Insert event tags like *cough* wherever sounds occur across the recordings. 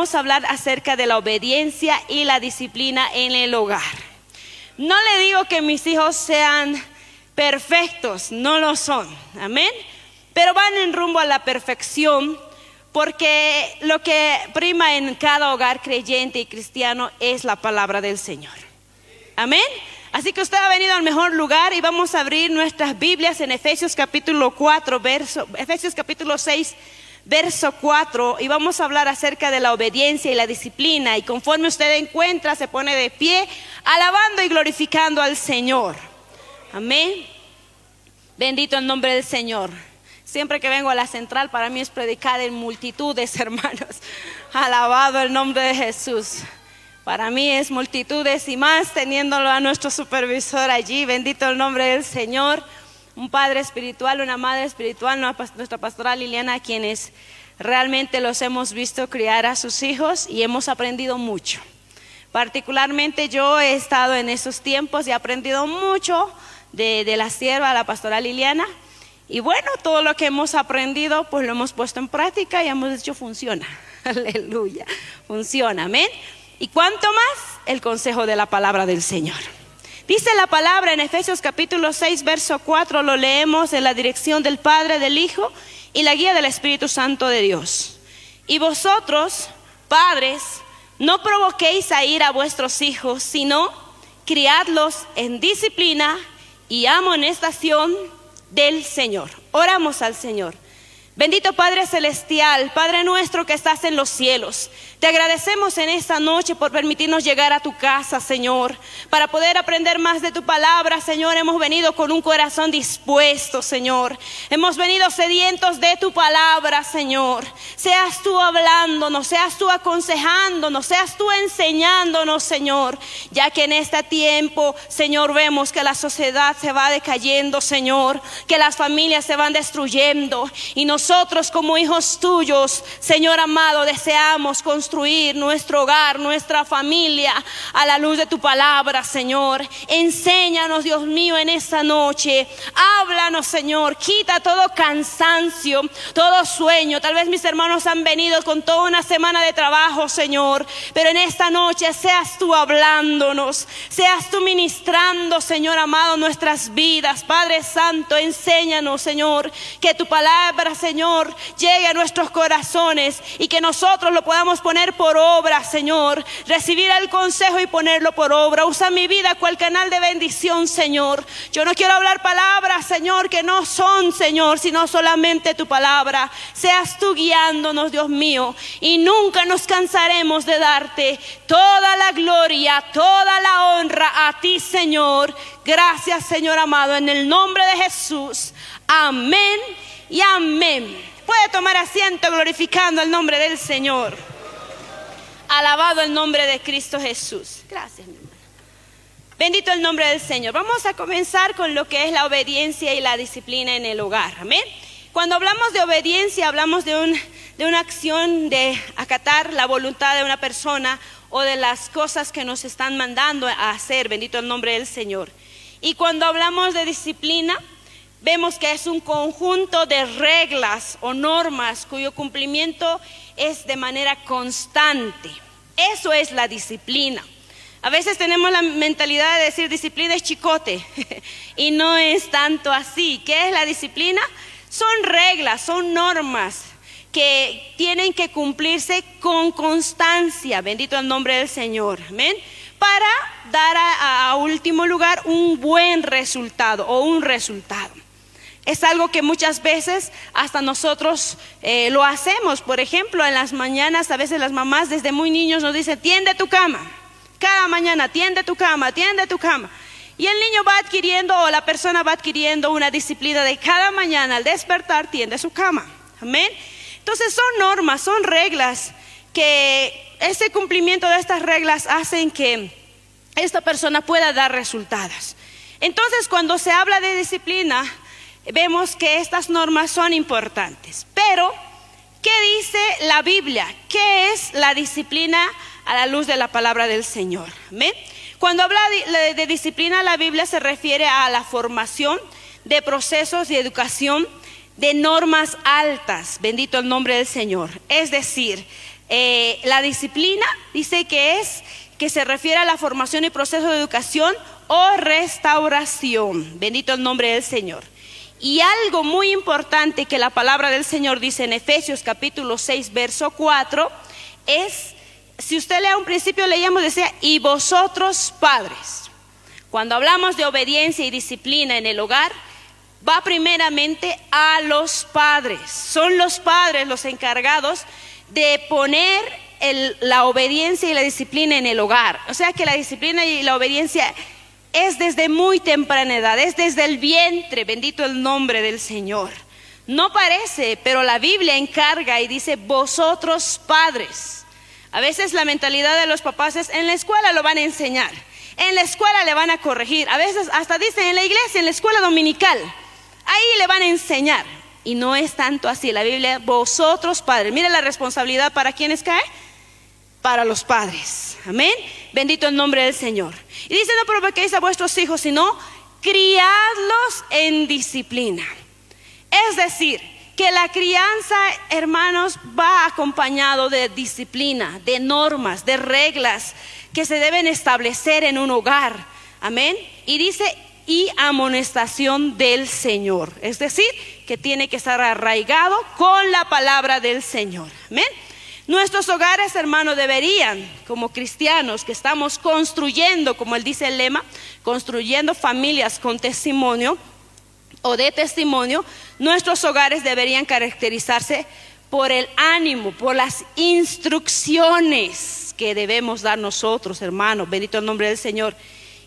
Vamos a hablar acerca de la obediencia y la disciplina en el hogar. No le digo que mis hijos sean perfectos, no lo son, amén, pero van en rumbo a la perfección porque lo que prima en cada hogar creyente y cristiano es la palabra del Señor. Amén. Así que usted ha venido al mejor lugar y vamos a abrir nuestras Biblias en Efesios capítulo 4, verso, Efesios capítulo 6, verso 4, y vamos a hablar acerca de la obediencia y la disciplina. Y conforme usted encuentra, se pone de pie, alabando y glorificando al Señor. Amén. Bendito el nombre del Señor. Siempre que vengo a la central, para mí es predicar en multitudes, *laughs* hermanos. Alabado el nombre de Jesús. Para mí es multitudes y más teniéndolo a nuestro supervisor allí. Bendito el nombre del Señor. Un padre espiritual, una madre espiritual, nuestra pastora Liliana, quienes realmente los hemos visto criar a sus hijos y hemos aprendido mucho. Particularmente yo he estado en esos tiempos y he aprendido mucho de, de la sierva, la pastora Liliana. Y bueno, todo lo que hemos aprendido, pues lo hemos puesto en práctica y hemos dicho funciona. *laughs* Aleluya, funciona, amén. ¿Y cuánto más? El consejo de la palabra del Señor. Dice la palabra en Efesios capítulo 6, verso 4, lo leemos en la dirección del Padre, del Hijo y la guía del Espíritu Santo de Dios. Y vosotros, padres, no provoquéis a ir a vuestros hijos, sino criadlos en disciplina y amonestación del Señor. Oramos al Señor. Bendito Padre Celestial, Padre nuestro que estás en los cielos. Te agradecemos en esta noche por permitirnos llegar a tu casa, Señor, para poder aprender más de tu palabra, Señor. Hemos venido con un corazón dispuesto, Señor. Hemos venido sedientos de tu palabra, Señor. Seas tú hablándonos, seas tú aconsejándonos, seas tú enseñándonos, Señor. Ya que en este tiempo, Señor, vemos que la sociedad se va decayendo, Señor, que las familias se van destruyendo y nosotros como hijos tuyos, Señor amado, deseamos construir nuestro hogar, nuestra familia a la luz de tu palabra, Señor. Enséñanos, Dios mío, en esta noche. Háblanos, Señor. Quita todo cansancio, todo sueño. Tal vez mis hermanos han venido con toda una semana de trabajo, Señor. Pero en esta noche seas tú hablándonos, seas tú ministrando, Señor amado, nuestras vidas. Padre Santo, enséñanos, Señor, que tu palabra, Señor, llegue a nuestros corazones y que nosotros lo podamos poner por obra, Señor. Recibir el consejo y ponerlo por obra. Usa mi vida cual canal de bendición, Señor. Yo no quiero hablar palabras, Señor, que no son, Señor, sino solamente tu palabra. Seas tú guiándonos, Dios mío. Y nunca nos cansaremos de darte toda la gloria, toda la honra a ti, Señor. Gracias, Señor amado, en el nombre de Jesús. Amén y amén. Puede tomar asiento glorificando el nombre del Señor. Alabado el nombre de Cristo Jesús. Gracias, mi hermano. Bendito el nombre del Señor. Vamos a comenzar con lo que es la obediencia y la disciplina en el hogar. Amén. Cuando hablamos de obediencia, hablamos de, un, de una acción de acatar la voluntad de una persona o de las cosas que nos están mandando a hacer. Bendito el nombre del Señor. Y cuando hablamos de disciplina, vemos que es un conjunto de reglas o normas cuyo cumplimiento es de manera constante. Eso es la disciplina. A veces tenemos la mentalidad de decir disciplina es chicote *laughs* y no es tanto así. ¿Qué es la disciplina? Son reglas, son normas que tienen que cumplirse con constancia. Bendito el nombre del Señor. Amén. Para dar a, último lugar un buen resultado o un resultado. Es algo que muchas veces hasta nosotros eh, lo hacemos. Por ejemplo, en las mañanas a veces las mamás desde muy niños nos dicen, tiende tu cama, Cada mañana tiende tu cama, tiende tu cama. Y el niño va adquiriendo o la persona va adquiriendo una disciplina de cada mañana al despertar tiende su cama. Amén. Entonces son normas, son reglas que ese cumplimiento de estas reglas hacen que esta persona pueda dar resultados. Entonces cuando se habla de disciplina, vemos que estas normas son importantes. Pero, ¿qué dice la Biblia? ¿Qué es la disciplina a la luz de la palabra del Señor? ¿Amén? Cuando habla de, disciplina, la Biblia se refiere a la formación de procesos de educación de normas altas, bendito el nombre del Señor. Es decir, eh, la disciplina dice que es que se refiere a la formación y proceso de educación o restauración, bendito el nombre del Señor. Y algo muy importante que la palabra del Señor dice en Efesios capítulo 6, verso 4, es si usted lee un principio, leíamos, decía, y vosotros padres. Cuando hablamos de obediencia y disciplina en el hogar, va primeramente a los padres. Son los padres los encargados de poner la obediencia y la disciplina en el hogar. O sea que la disciplina y la obediencia es desde muy temprana edad, es desde el vientre, bendito el nombre del Señor. No parece, pero la Biblia encarga y dice, vosotros padres. A veces la mentalidad de los papás es, en la escuela lo van a enseñar, en la escuela le van a corregir, a veces hasta dicen en la iglesia, en la escuela dominical, ahí le van a enseñar. Y no es tanto así. La Biblia, vosotros padres, mire la responsabilidad para quienes cae, para los padres. Amén. Bendito el nombre del Señor. Y dice, no provoquéis a vuestros hijos, sino criadlos en disciplina. Es decir, que la crianza, hermanos, va acompañado de disciplina, de normas, de reglas que se deben establecer en un hogar. Amén. Y dice, y amonestación del Señor. Es decir, que tiene que estar arraigado con la palabra del Señor. Amén. Nuestros hogares, hermanos, deberían, como cristianos que estamos construyendo, como él dice el lema, construyendo familias con testimonio, o de testimonio, nuestros hogares deberían caracterizarse por el ánimo, por las instrucciones que debemos dar nosotros, hermanos, bendito el nombre del Señor,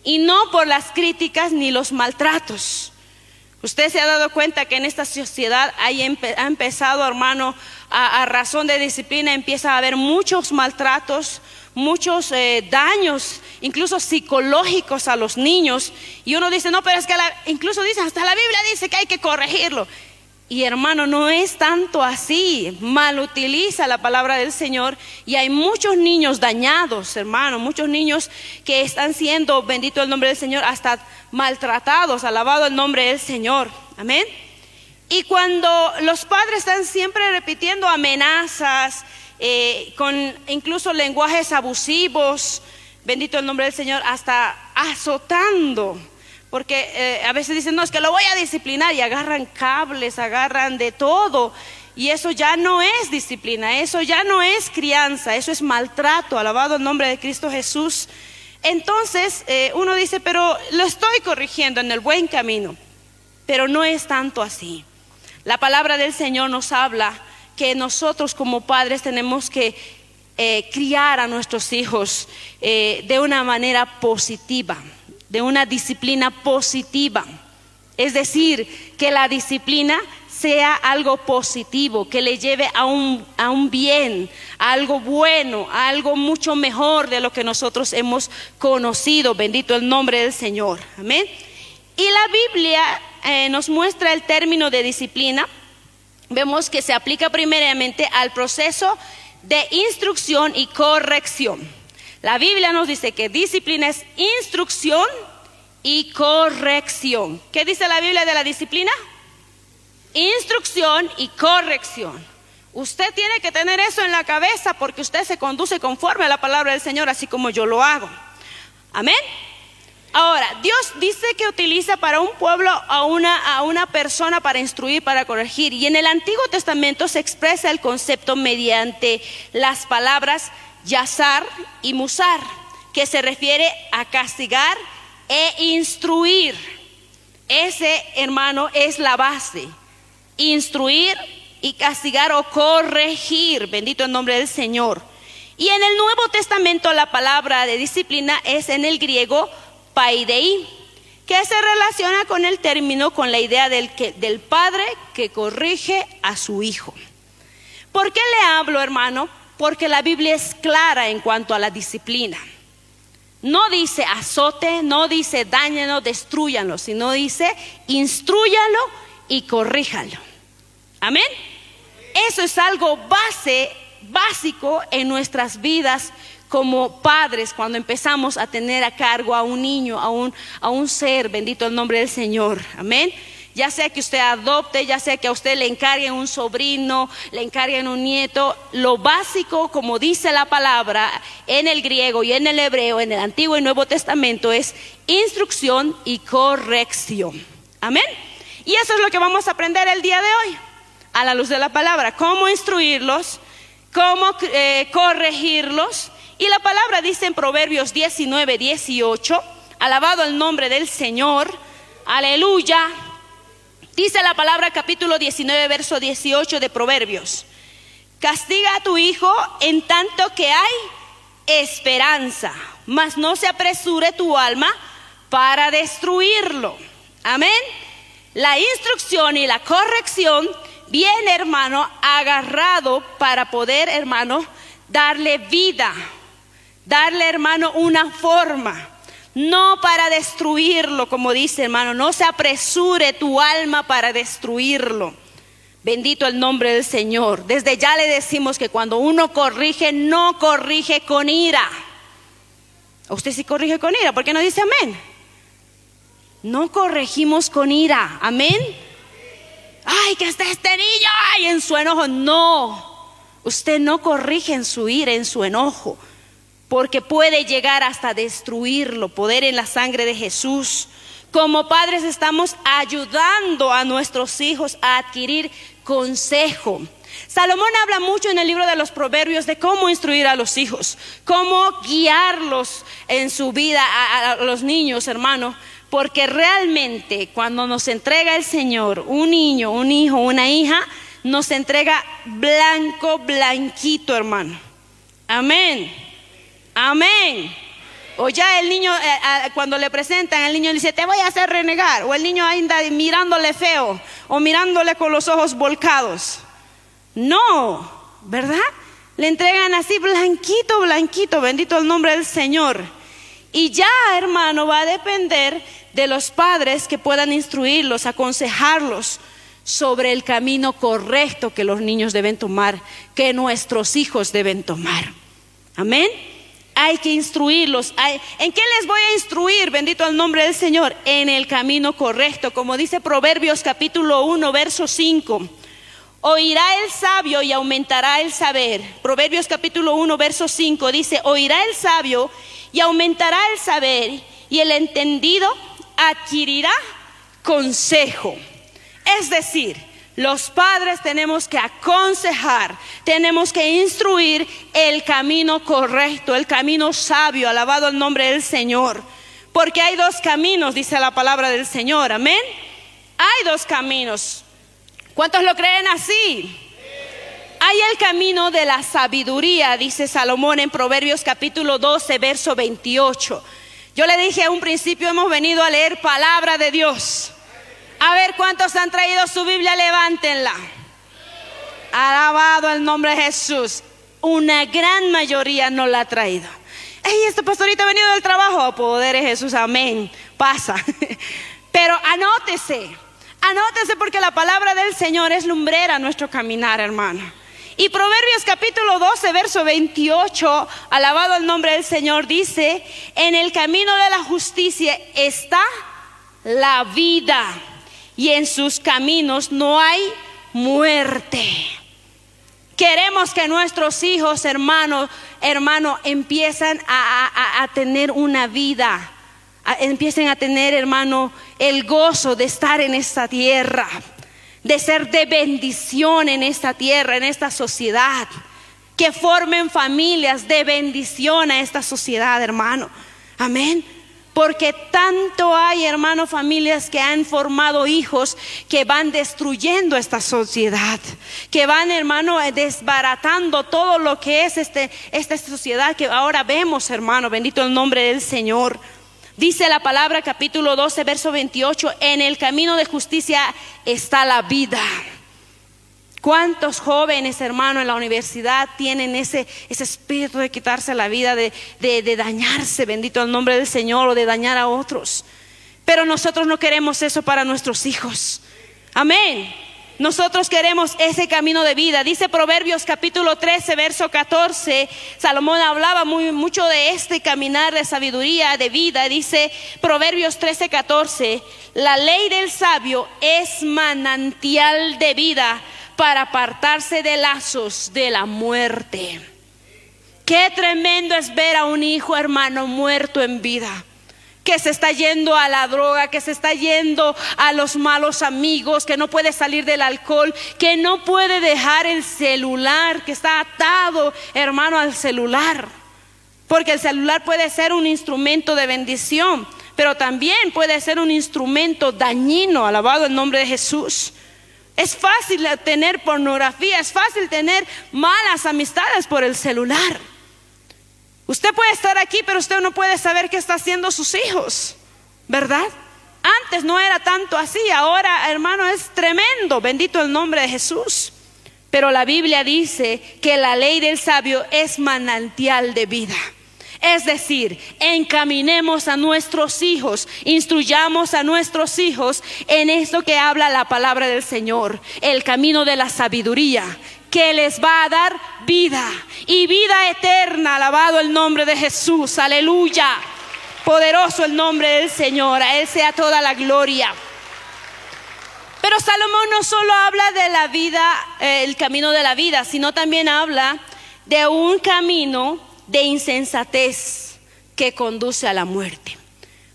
y no por las críticas ni los maltratos. Usted se ha dado cuenta que en esta sociedad ha empezado, hermano, a, razón de disciplina, empieza a haber muchos maltratos, muchos eh, daños, incluso psicológicos a los niños. Y uno dice, no, pero es que incluso dice, hasta la Biblia dice que hay que corregirlo. Y hermano, no es tanto así. Mal utiliza la palabra del Señor y hay muchos niños dañados, hermano, muchos niños que están siendo, bendito el nombre del Señor, hasta maltratados, alabado el nombre del Señor. Amén. Y cuando los padres están siempre repitiendo amenazas, eh, con incluso lenguajes abusivos, bendito el nombre del Señor, hasta azotando. Porque eh, a veces dicen, no, es que lo voy a disciplinar y agarran cables, agarran de todo. Y eso ya no es disciplina, eso ya no es crianza, eso es maltrato, alabado el nombre de Cristo Jesús. Entonces eh, uno dice, pero lo estoy corrigiendo en el buen camino, pero no es tanto así. La palabra del Señor nos habla que nosotros como padres tenemos que eh, criar a nuestros hijos de una manera positiva, de una disciplina positiva. Es decir, que la disciplina sea algo positivo, que le lleve a un, a un bien, a algo bueno, a algo mucho mejor de lo que nosotros hemos conocido. Bendito el nombre del Señor. Amén. Y la Biblia eh, nos muestra el término de disciplina vemos que se aplica primeramente al proceso de instrucción y corrección. La Biblia nos dice que disciplina es instrucción y corrección. ¿Qué dice la Biblia de la disciplina? Instrucción y corrección. Usted tiene que tener eso en la cabeza porque usted se conduce conforme a la palabra del Señor, así como yo lo hago. Amén. Ahora, Dios dice que utiliza para un pueblo a una, a una persona para instruir, para corregir. Y en el Antiguo Testamento se expresa el concepto mediante las palabras yazar y musar, que se refiere a castigar e instruir. Ese, hermano, es la base. Instruir y castigar o corregir. Bendito el nombre del Señor. Y en el Nuevo Testamento la palabra de disciplina es en el griego paidei, que se relaciona con el término, con la idea del, del padre que corrige a su hijo. ¿Por qué le hablo, hermano? Porque la Biblia es clara en cuanto a la disciplina. No dice azote, no dice dañenlo, destruyanlo, sino dice instruyalo y corríjalo. Amén. Eso es algo base, básico en nuestras vidas como padres cuando empezamos a tener a cargo a un niño, a un, a un ser, bendito el nombre del Señor. Amén. Ya sea que usted adopte, ya sea que a usted le encarguen un sobrino, le encarguen un nieto, lo básico, como dice la palabra en el griego y en el hebreo, en el Antiguo y Nuevo Testamento, es instrucción y corrección. Amén. Y eso es lo que vamos a aprender el día de hoy, a la luz de la palabra, cómo instruirlos, cómo eh, corregirlos y la palabra dice en Proverbios 19, 18, alabado el nombre del Señor, aleluya. Dice la palabra capítulo 19, verso 18 de Proverbios. Castiga a tu hijo en tanto que hay esperanza, mas no se apresure tu alma para destruirlo. Amén. La instrucción y la corrección viene, hermano, agarrado para poder, hermano, darle vida darle, hermano, una forma. No para destruirlo, como dice hermano, no se apresure tu alma para destruirlo. Bendito el nombre del Señor. Desde ya le decimos que cuando uno corrige, no corrige con ira. Usted sí corrige con ira, ¿por qué no dice amén? No corregimos con ira, amén. Ay, que está este niño, ay, en su enojo. No, usted no corrige en su ira, en su enojo porque puede llegar hasta destruirlo, poder en la sangre de Jesús. Como padres estamos ayudando a nuestros hijos a adquirir consejo. Salomón habla mucho en el libro de los Proverbios de cómo instruir a los hijos, cómo guiarlos en su vida a, los niños, hermano, porque realmente cuando nos entrega el Señor un niño, un hijo, una hija, nos entrega blanco, blanquito, hermano. Amén. Amén. O ya el niño, eh, cuando le presentan, el niño dice, te voy a hacer renegar. O el niño anda mirándole feo o mirándole con los ojos volcados. No, ¿verdad? Le entregan así blanquito, blanquito, bendito el nombre del Señor. Y ya, hermano, va a depender de los padres que puedan instruirlos, aconsejarlos sobre el camino correcto que los niños deben tomar, que nuestros hijos deben tomar. Amén hay que instruirlos. ¿En qué les voy a instruir? Bendito el nombre del Señor. En el camino correcto, como dice Proverbios capítulo 1, verso 5. Oirá el sabio y aumentará el saber. Proverbios capítulo 1, verso 5 dice, oirá el sabio y aumentará el saber y el entendido adquirirá consejo. Es decir, los padres tenemos que aconsejar, tenemos que instruir el camino correcto, el camino sabio, alabado el nombre del Señor. Porque hay dos caminos, dice la palabra del Señor, amén. Hay dos caminos. ¿Cuántos lo creen así? Hay el camino de la sabiduría, dice Salomón en Proverbios capítulo 12, verso 28. Yo le dije a un principio, hemos venido a leer palabra de Dios. A ver cuántos han traído su Biblia, levántenla. Alabado el nombre de Jesús. Una gran mayoría no la ha traído. Ey, este pastorito ha venido del trabajo. Poder de Jesús, amén. Pasa. *laughs* Pero anótese, anótese porque la palabra del Señor es lumbrera nuestro caminar, hermano. Y Proverbios capítulo 12, verso 28, alabado el nombre del Señor, dice, en el camino de la justicia está la vida y en sus caminos no hay muerte. Queremos que nuestros hijos, hermanos, hermano, empiecen a, tener una vida, empiecen a tener, hermano, el gozo de estar en esta tierra, de ser de bendición en esta tierra, en esta sociedad, que formen familias de bendición a esta sociedad, hermano. Amén. Porque tanto hay, hermanos, familias que han formado hijos que van destruyendo esta sociedad, que van, hermano, desbaratando todo lo que es este, esta sociedad que ahora vemos, hermano, bendito el nombre del Señor. Dice la palabra capítulo 12, verso 28, en el camino de justicia está la vida. ¿Cuántos jóvenes, hermano, en la universidad tienen ese, ese espíritu de quitarse la vida, de, de, dañarse, bendito el nombre del Señor, o de dañar a otros? Pero nosotros no queremos eso para nuestros hijos. Amén. Nosotros queremos ese camino de vida. Dice Proverbios capítulo 13, verso 14. Salomón hablaba muy, mucho de este caminar de sabiduría, de vida. Dice Proverbios 13, 14. La ley del sabio es manantial de vida para apartarse de lazos de la muerte. Qué tremendo es ver a un hijo hermano muerto en vida que se está yendo a la droga, que se está yendo a los malos amigos, que no puede salir del alcohol, que no puede dejar el celular, que está atado, hermano, al celular. Porque el celular puede ser un instrumento de bendición, pero también puede ser un instrumento dañino, alabado el nombre de Jesús. Es fácil tener pornografía, es fácil tener malas amistades por el celular. Usted puede estar aquí, pero usted no puede saber qué está haciendo sus hijos, ¿verdad? Antes no era tanto así, ahora hermano es tremendo, bendito el nombre de Jesús. Pero la Biblia dice que la ley del sabio es manantial de vida. Es decir, encaminemos a nuestros hijos, instruyamos a nuestros hijos en esto que habla la palabra del Señor, el camino de la sabiduría, que les va a dar vida y vida eterna. Alabado el nombre de Jesús, aleluya. Poderoso el nombre del Señor, a Él sea toda la gloria. Pero Salomón no solo habla de la vida, eh, el camino de la vida, sino también habla de un camino de insensatez que conduce a la muerte.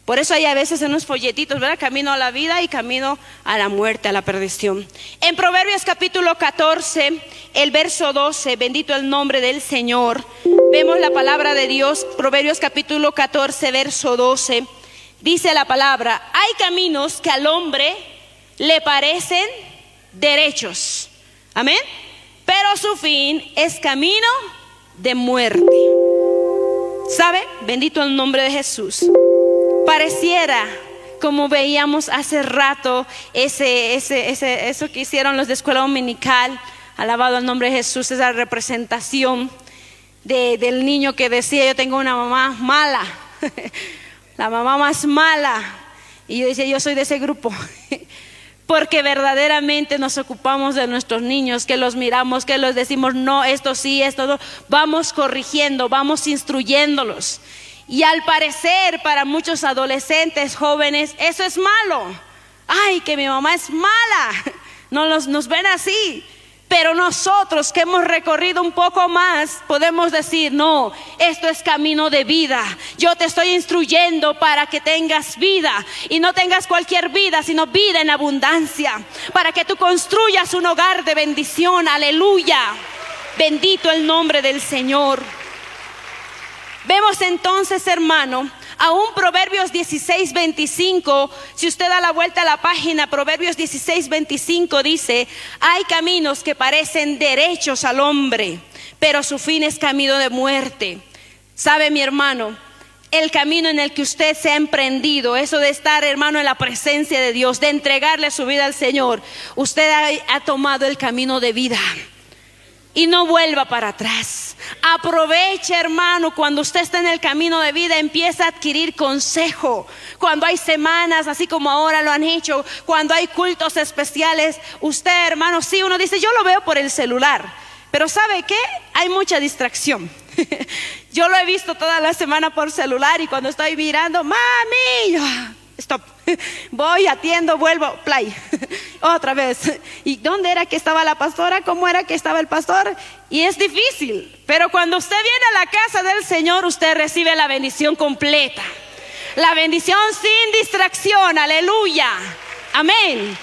Por eso hay a veces en unos folletitos, ¿verdad? Camino a la vida y camino a la muerte, a la perdición. En Proverbios capítulo 14, el verso 12, bendito el nombre del Señor, vemos la palabra de Dios, Proverbios capítulo 14, verso 12, dice la palabra, hay caminos que al hombre le parecen derechos. Amén. Pero su fin es camino de muerte. ¿Sabe? Bendito el nombre de Jesús. Pareciera como veíamos hace rato ese, ese, ese, eso que hicieron los de escuela dominical, alabado el nombre de Jesús, esa representación de, del niño que decía yo tengo una mamá mala, *laughs* la mamá más mala, y yo decía yo soy de ese grupo. *laughs* porque verdaderamente nos ocupamos de nuestros niños, que los miramos, que los decimos, no, esto sí, esto no, vamos corrigiendo, vamos instruyéndolos. Y al parecer para muchos adolescentes, jóvenes, eso es malo. Ay, que mi mamá es mala. *laughs* No nos, nos ven así. Pero nosotros que hemos recorrido un poco más, podemos decir, no, esto es camino de vida. Yo te estoy instruyendo para que tengas vida y no tengas cualquier vida, sino vida en abundancia, para que tú construyas un hogar de bendición. Aleluya. Bendito el nombre del Señor. Vemos entonces, hermano, Aún Proverbios 16, 25, si usted da la vuelta a la página, Proverbios 16, 25 dice, hay caminos que parecen derechos al hombre, pero su fin es camino de muerte. ¿Sabe mi hermano? El camino en el que usted se ha emprendido, eso de estar hermano en la presencia de Dios, de entregarle su vida al Señor, usted ha, ha tomado el camino de vida y no vuelva para atrás. Aproveche, hermano, cuando usted está en el camino de vida, empieza a adquirir consejo. Cuando hay semanas, así como ahora lo han hecho, cuando hay cultos especiales, usted, hermano, sí, uno dice, yo lo veo por el celular. Pero ¿sabe qué? Hay mucha distracción. *laughs* yo lo he visto toda la semana por celular y cuando estoy mirando, mami, stop. *laughs* Voy, atiendo, vuelvo, play. *laughs* Otra vez. ¿Y dónde era que estaba la pastora? ¿Cómo era que estaba el pastor? Y es difícil. Pero cuando usted viene a la casa del Señor, usted recibe la bendición completa. La bendición sin distracción. Aleluya. Amén.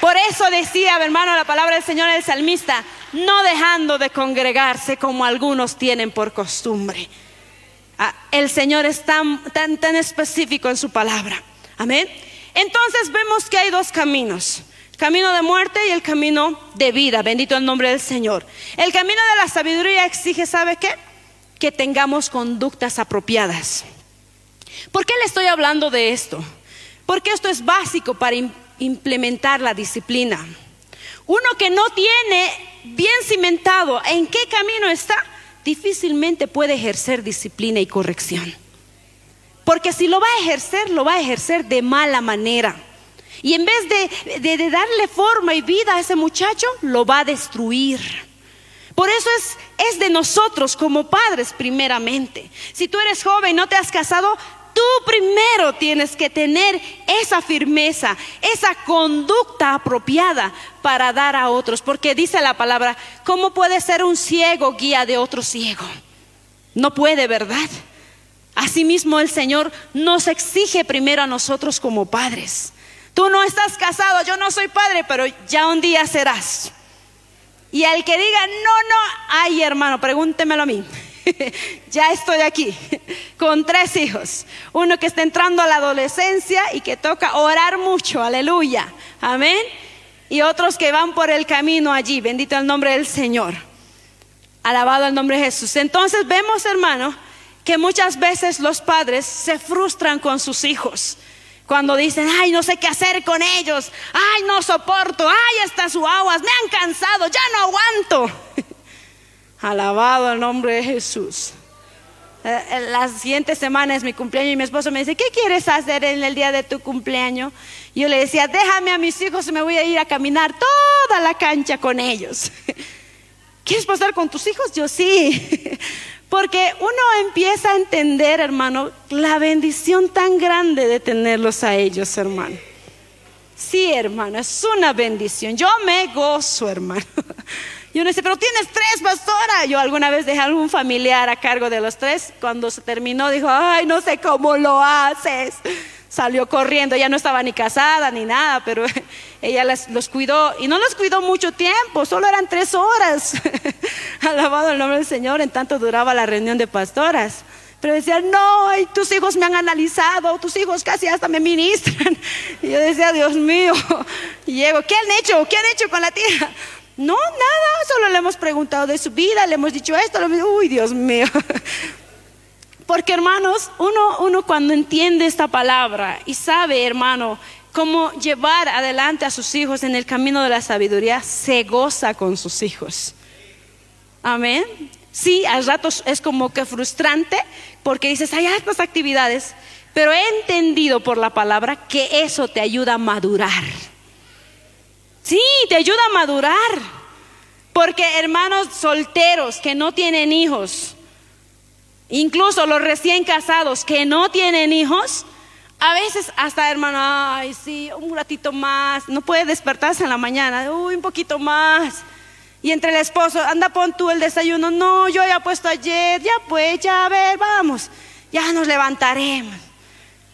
Por eso decía, hermano, la palabra del Señor el salmista, no dejando de congregarse como algunos tienen por costumbre Ah, el Señor es tan, tan, tan específico en su palabra. Amén. Entonces vemos que hay dos caminos. Camino de muerte y el camino de vida. Bendito el nombre del Señor. El camino de la sabiduría exige, ¿sabe qué? Que tengamos conductas apropiadas. ¿Por qué le estoy hablando de esto? Porque esto es básico para implementar la disciplina. Uno que no tiene bien cimentado en qué camino está, difícilmente puede ejercer disciplina y corrección. Porque si lo va a ejercer, lo va a ejercer de mala manera. Y en vez de, darle forma y vida a ese muchacho, lo va a destruir. Por eso es, es de nosotros como padres primeramente. Si tú eres joven y no te has casado, tú primero tienes que tener esa firmeza, esa conducta apropiada para dar a otros. Porque dice la palabra, ¿cómo puede ser un ciego guía de otro ciego? No puede, ¿verdad? Asimismo el Señor nos exige primero a nosotros como padres. Tú no estás casado, yo no soy padre, pero ya un día serás. Y al que diga, no, no, ay hermano, pregúntemelo a mí. *laughs* ya estoy aquí *laughs* con tres hijos. Uno que está entrando a la adolescencia y que toca orar mucho, aleluya, amén. Y otros que van por el camino allí, bendito el nombre del Señor. Alabado el nombre de Jesús. Entonces vemos, hermano, que muchas veces los padres se frustran con sus hijos. Cuando dicen, ay, no sé qué hacer con ellos, ay, no soporto, ay, estas aguas, me han cansado, ya no aguanto. *laughs* Alabado el nombre de Jesús. Eh, eh, la siguiente semana es mi cumpleaños y mi esposo me dice, ¿qué quieres hacer en el día de tu cumpleaños? Yo le decía, déjame a mis hijos y me voy a ir a caminar toda la cancha con ellos. *laughs* ¿Quieres pasar con tus hijos? Yo sí. *laughs* Porque uno empieza a entender, hermano, la bendición tan grande de tenerlos a ellos, hermano. Sí, hermano, es una bendición. Yo me gozo, hermano. Y uno dice, pero tienes tres, pastora. Yo alguna vez dejé a algún familiar a cargo de los tres. Cuando se terminó, dijo, ay, no sé cómo lo haces. Salió corriendo, ya no estaba ni casada ni nada, pero *laughs* ella los cuidó y no los cuidó mucho tiempo, solo eran tres horas. *laughs* Alabado el nombre del Señor, en tanto duraba la reunión de pastoras. Pero decían, no, tus hijos me han analizado, tus hijos casi hasta me ministran. *laughs* Y yo decía, Dios mío, y llego, ¿qué han hecho? ¿Qué han hecho con la tía? No, nada, solo le hemos preguntado de su vida, le hemos dicho esto, uy, Dios mío. Porque hermanos, uno, uno cuando entiende esta palabra y sabe, hermano, cómo llevar adelante a sus hijos en el camino de la sabiduría, se goza con sus hijos. Amén. Sí, a ratos es como que frustrante porque dices, hay estas actividades, pero he entendido por la palabra que eso te ayuda a madurar. Sí, te ayuda a madurar. Porque hermanos solteros que no tienen hijos, incluso los recién casados que no tienen hijos, a veces hasta hermano, ay, sí, un ratito más, no puede despertarse en la mañana, uy, un poquito más. Y entre el esposo, anda, pon tú el desayuno, no, yo ya puesto ayer, ya pues, ya a ver, vamos, ya nos levantaremos.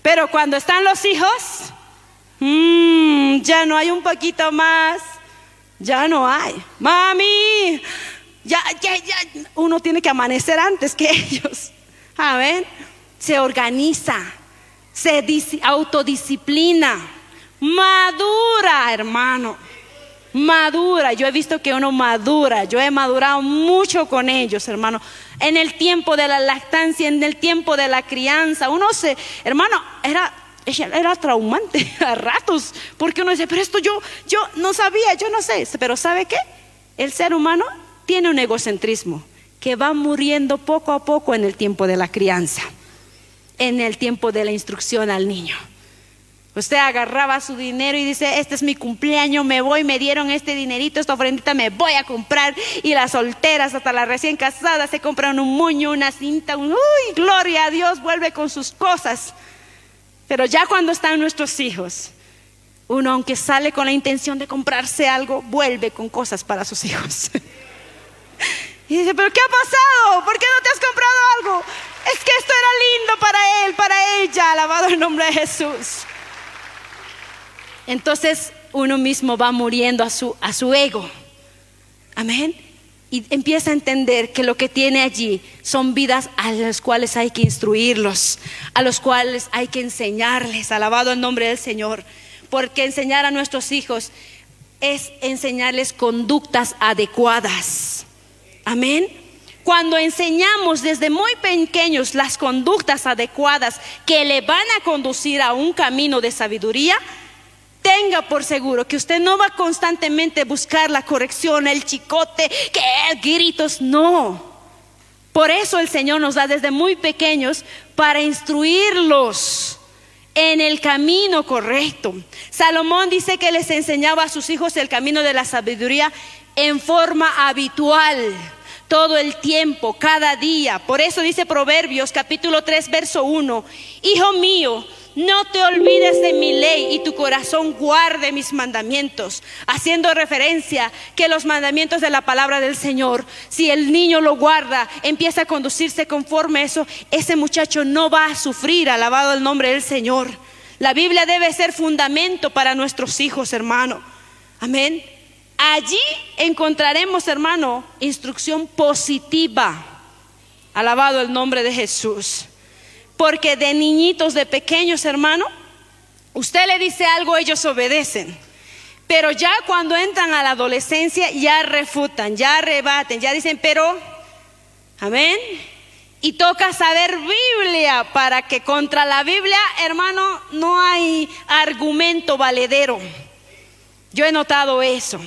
Pero cuando están los hijos, Mm, ya no hay un poquito más. Ya no hay. Mami, ya, ya, ya. Uno tiene que amanecer antes que *laughs* ellos. A se organiza, se autodisciplina, madura, hermano. Madura, yo he visto que uno madura, yo he madurado mucho con ellos, hermano. En el tiempo de la lactancia, en el tiempo de la crianza, uno se, hermano, era era traumante *laughs* a ratos, porque uno dice, pero esto yo, yo no sabía, yo no sé, pero ¿sabe qué? El ser humano tiene un egocentrismo que va muriendo poco a poco en el tiempo de la crianza, en el tiempo de la instrucción al niño. Usted agarraba su dinero y dice, este es mi cumpleaños, me voy, me dieron este dinerito, esta ofrendita me voy a comprar. Y las solteras, hasta las recién casadas, se compran un moño, una cinta, uy, gloria a Dios, vuelve con sus cosas. Pero ya cuando están nuestros hijos, uno aunque sale con la intención de comprarse algo, vuelve con cosas para sus hijos. *laughs* y dice, pero ¿qué ha pasado? ¿Por qué no te has comprado algo? Es que esto era lindo para él, para ella, alabado el nombre de Jesús. Entonces uno mismo va muriendo a su, a su ego. Amén. y empieza a entender que lo que tiene allí son vidas a las cuales hay que instruirlos, a los cuales hay que enseñarles, alabado el nombre del Señor, porque enseñar a nuestros hijos es enseñarles conductas adecuadas. Amén. Cuando enseñamos desde muy pequeños las conductas adecuadas que le van a conducir a un camino de sabiduría, tenga por seguro que usted no va constantemente a buscar la corrección, el chicote, que gritos, no. Por eso el Señor nos da desde muy pequeños para instruirlos en el camino correcto. Salomón dice que les enseñaba a sus hijos el camino de la sabiduría en forma habitual, todo el tiempo, cada día. Por eso dice Proverbios capítulo 3, verso 1, Hijo mío, no te olvides de mi ley y tu corazón guarde mis mandamientos, haciendo referencia que los mandamientos de la palabra del Señor, si el niño lo guarda, empieza a conducirse conforme a eso, ese muchacho no va a sufrir, alabado el nombre del Señor. La Biblia debe ser fundamento para nuestros hijos, hermano. Amén. Allí encontraremos, hermano, instrucción positiva. Alabado el nombre de Jesús. Porque de niñitos, de pequeños, hermano, usted le dice algo, ellos obedecen. Pero ya cuando entran a la adolescencia, ya refutan, ya rebaten, ya dicen, pero, amén. Y toca saber Biblia para que contra la Biblia, hermano, no hay argumento valedero. Yo he notado eso.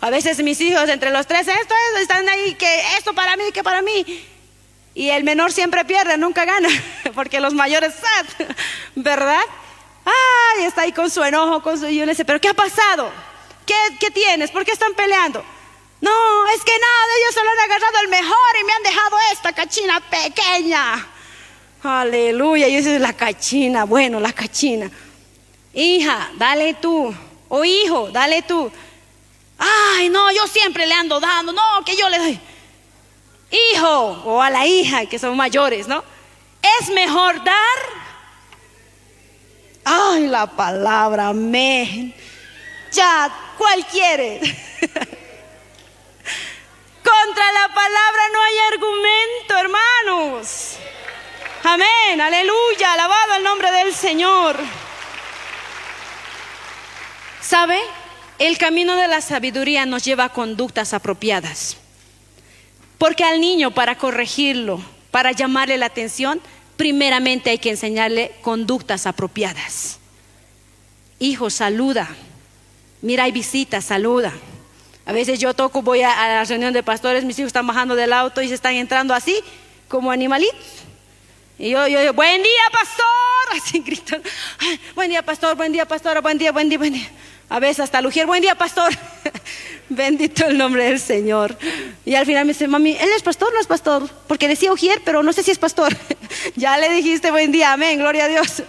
A veces mis hijos entre los tres, esto, es, están ahí, que esto para mí, que para mí. Y el menor siempre pierde, nunca gana, *laughs* porque los mayores, *laughs* ¿verdad? Ay, está ahí con su enojo, con su... Yo le dice, pero ¿qué ha pasado? ¿Qué, ¿Qué tienes? ¿Por qué están peleando? No, es que nada, ellos se lo han agarrado el mejor y me han dejado esta cachina pequeña. Aleluya, y esa es la cachina, bueno, la cachina. Hija, dale tú. O hijo, dale tú. Ay, no, yo siempre le ando dando, no, que yo le doy hijo o a la hija, que son mayores, ¿no? Es mejor dar. Ay, la palabra, amén. Ya, ¿cuál quiere? *laughs* Contra la palabra no hay argumento, hermanos. Amén, aleluya, alabado el nombre del Señor. ¿Sabe? El camino de la sabiduría nos lleva a conductas apropiadas. Porque al niño para corregirlo, para llamarle la atención, primeramente hay que enseñarle conductas apropiadas. Hijo, saluda. Mira, hay visitas, saluda. A veces yo toco, voy a, la reunión de pastores, mis hijos están bajando del auto y se están entrando así, como animalitos. Y yo, yo, buen día, pastor. *laughs* Así gritan, buen día, pastor, buen día, pastora, buen día, buen día, buen día. A veces hasta Lujier, buen día, pastor. *laughs* Bendito el nombre del Señor. Y al final me dice, mami, ¿él es pastor no es pastor? Porque decía Ujier, pero no sé si es pastor. *laughs* ya le dijiste buen día, amén, gloria a Dios.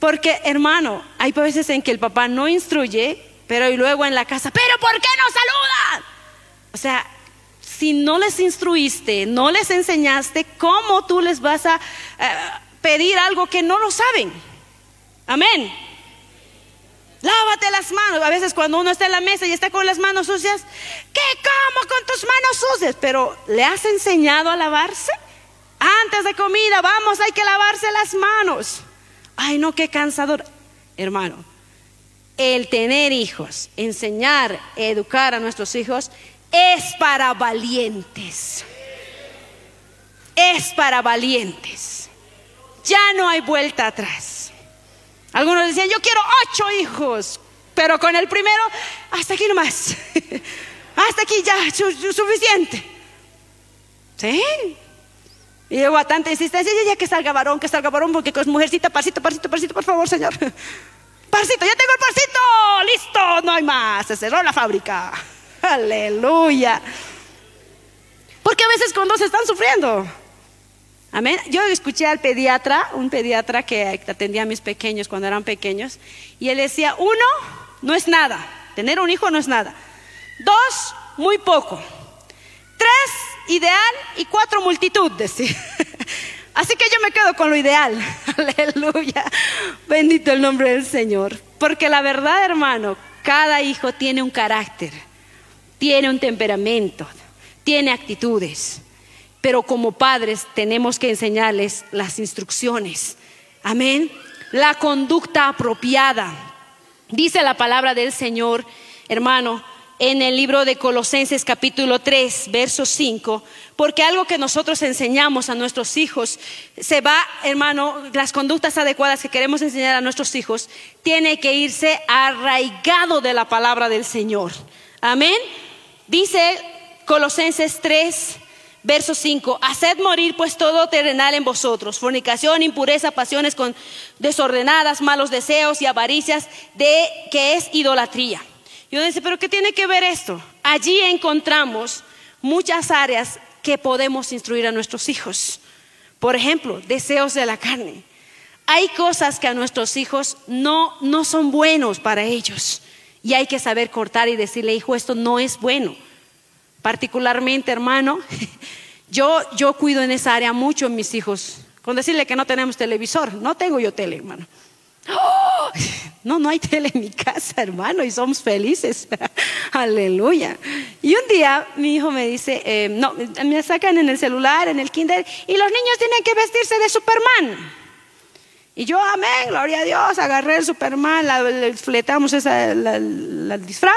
Porque, hermano, hay veces en que el papá no instruye, pero y luego en la casa, ¿pero por qué no saludan? O sea, si no les instruiste, no les enseñaste, ¿cómo tú les vas a eh, pedir algo que no lo saben? Amén. Lávate las manos. A veces cuando uno está en la mesa y está con las manos sucias, ¿qué como con tus manos sucias? Pero ¿le has enseñado a lavarse? Antes de comida, vamos, hay que lavarse las manos. Ay, no, qué cansador. Hermano, el tener hijos, enseñar, educar a nuestros hijos, es para valientes. Es para valientes. Ya no hay vuelta atrás. Algunos decían, yo quiero ocho hijos, pero con el primero, hasta aquí nomás. *laughs* hasta aquí ya, suficiente. ¿Sí? Y a tanta insistencia, ya que salga varón, que salga varón, porque con mujercita, pasito, pasito, pasito, por favor, señor. *laughs* Pasito, ya tengo el pasito, listo, no hay más, se cerró la fábrica. *laughs* Aleluya. Porque a veces con dos están sufriendo. Amén. Yo escuché al pediatra, un pediatra que atendía a mis pequeños cuando eran pequeños, y él decía, uno, no es nada, tener un hijo no es nada. Dos, muy poco. Tres, ideal, y cuatro, multitud, *laughs* decía. Así que yo me quedo con lo ideal. *laughs* Aleluya. Bendito el nombre del Señor. Porque la verdad, hermano, cada hijo tiene un carácter, tiene un temperamento, tiene actitudes, pero como padres tenemos que enseñarles las instrucciones. Amén. La conducta apropiada. Dice la palabra del Señor, hermano, en el libro de Colosenses capítulo 3, verso 5, porque algo que nosotros enseñamos a nuestros hijos, se va, hermano, las conductas adecuadas que queremos enseñar a nuestros hijos, tiene que irse arraigado de la palabra del Señor. Amén. Dice Colosenses 3, verso 5, haced morir pues todo terrenal en vosotros, fornicación, impureza, pasiones con desordenadas, malos deseos y avaricias, de que es idolatría y uno dice, pero ¿qué tiene que ver esto? Allí encontramos muchas áreas que podemos instruir a nuestros hijos. Por ejemplo, deseos de la carne. Hay cosas que a nuestros hijos no, no son buenos para ellos. Y hay que saber cortar y decirle, hijo, esto no es bueno. Particularmente, hermano, *laughs* yo, yo cuido en esa área mucho a mis hijos. Con decirle que no tenemos televisor, no tengo yo tele, hermano. ¡Oh! *laughs* No, no hay tele en mi casa, hermano, y somos felices. *laughs* Aleluya. Y un día mi hijo me dice, eh, no, me sacan en el celular, en el kinder, y los niños tienen que vestirse de Superman. Y yo, amén, gloria a Dios, agarré el Superman, le fletamos esa, el disfraz,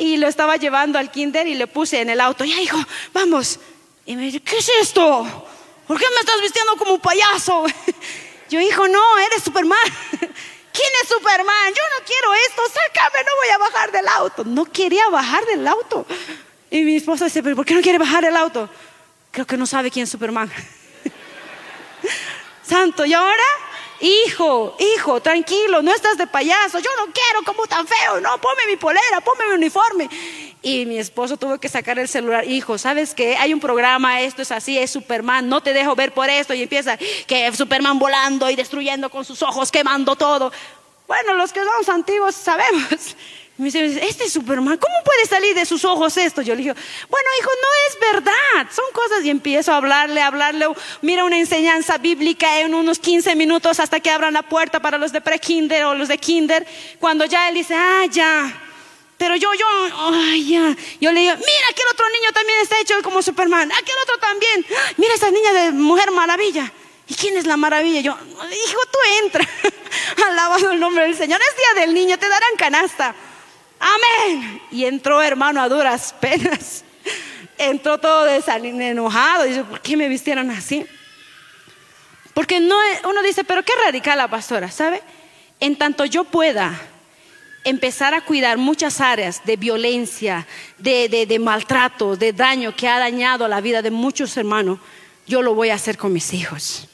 y lo estaba llevando al kinder y le puse en el auto, ya hijo, vamos. Y me dice, ¿qué es esto? ¿Por qué me estás vistiendo como un payaso? *laughs* Yo, hijo, no, eres Superman. *laughs* ¿Quién es Superman? Yo no quiero esto, sácame, no voy a bajar del auto. No quería bajar del auto. Y mi esposa dice, ¿pero por qué no quiere bajar del auto? Creo que no sabe quién es Superman. *laughs* Santo, ¿y ahora? Hijo, hijo, tranquilo, no estás de payaso. Yo no quiero como tan feo. No, ponme mi polera, ponme mi uniforme. Y mi esposo tuvo que sacar el celular. Hijo, ¿sabes qué? Hay un programa, esto es así, es Superman. No te dejo ver por esto. Y empieza que Superman volando y destruyendo con sus ojos, quemando todo. Bueno, los que somos antiguos sabemos. Me dice, este es Superman, ¿cómo puede salir de sus ojos esto? Yo le digo, bueno, hijo, no es verdad, son cosas. Y empiezo a hablarle, a hablarle, mira una enseñanza bíblica en unos 15 minutos hasta que abran la puerta para los de pre-kinder o los de kinder. Cuando ya él dice, ah, ya. Pero yo, yo, ay, ya. Yo le digo, mira, aquel otro niño también está hecho como Superman, aquel otro también. Mira esa niña de Mujer Maravilla. ¿Y quién es la maravilla? Yo, hijo, tú entra. *laughs* Alabado el nombre del Señor. Es día del niño, te darán canasta. Amén. Y entró hermano a duras penas. Entró todo enojado. Dice, ¿por qué me vistieron así? Porque no, uno dice, pero qué radical la pastora, ¿sabe? En tanto yo pueda empezar a cuidar muchas áreas de violencia, de, de, maltrato, de daño que ha dañado la vida de muchos hermanos, yo lo voy a hacer con mis hijos.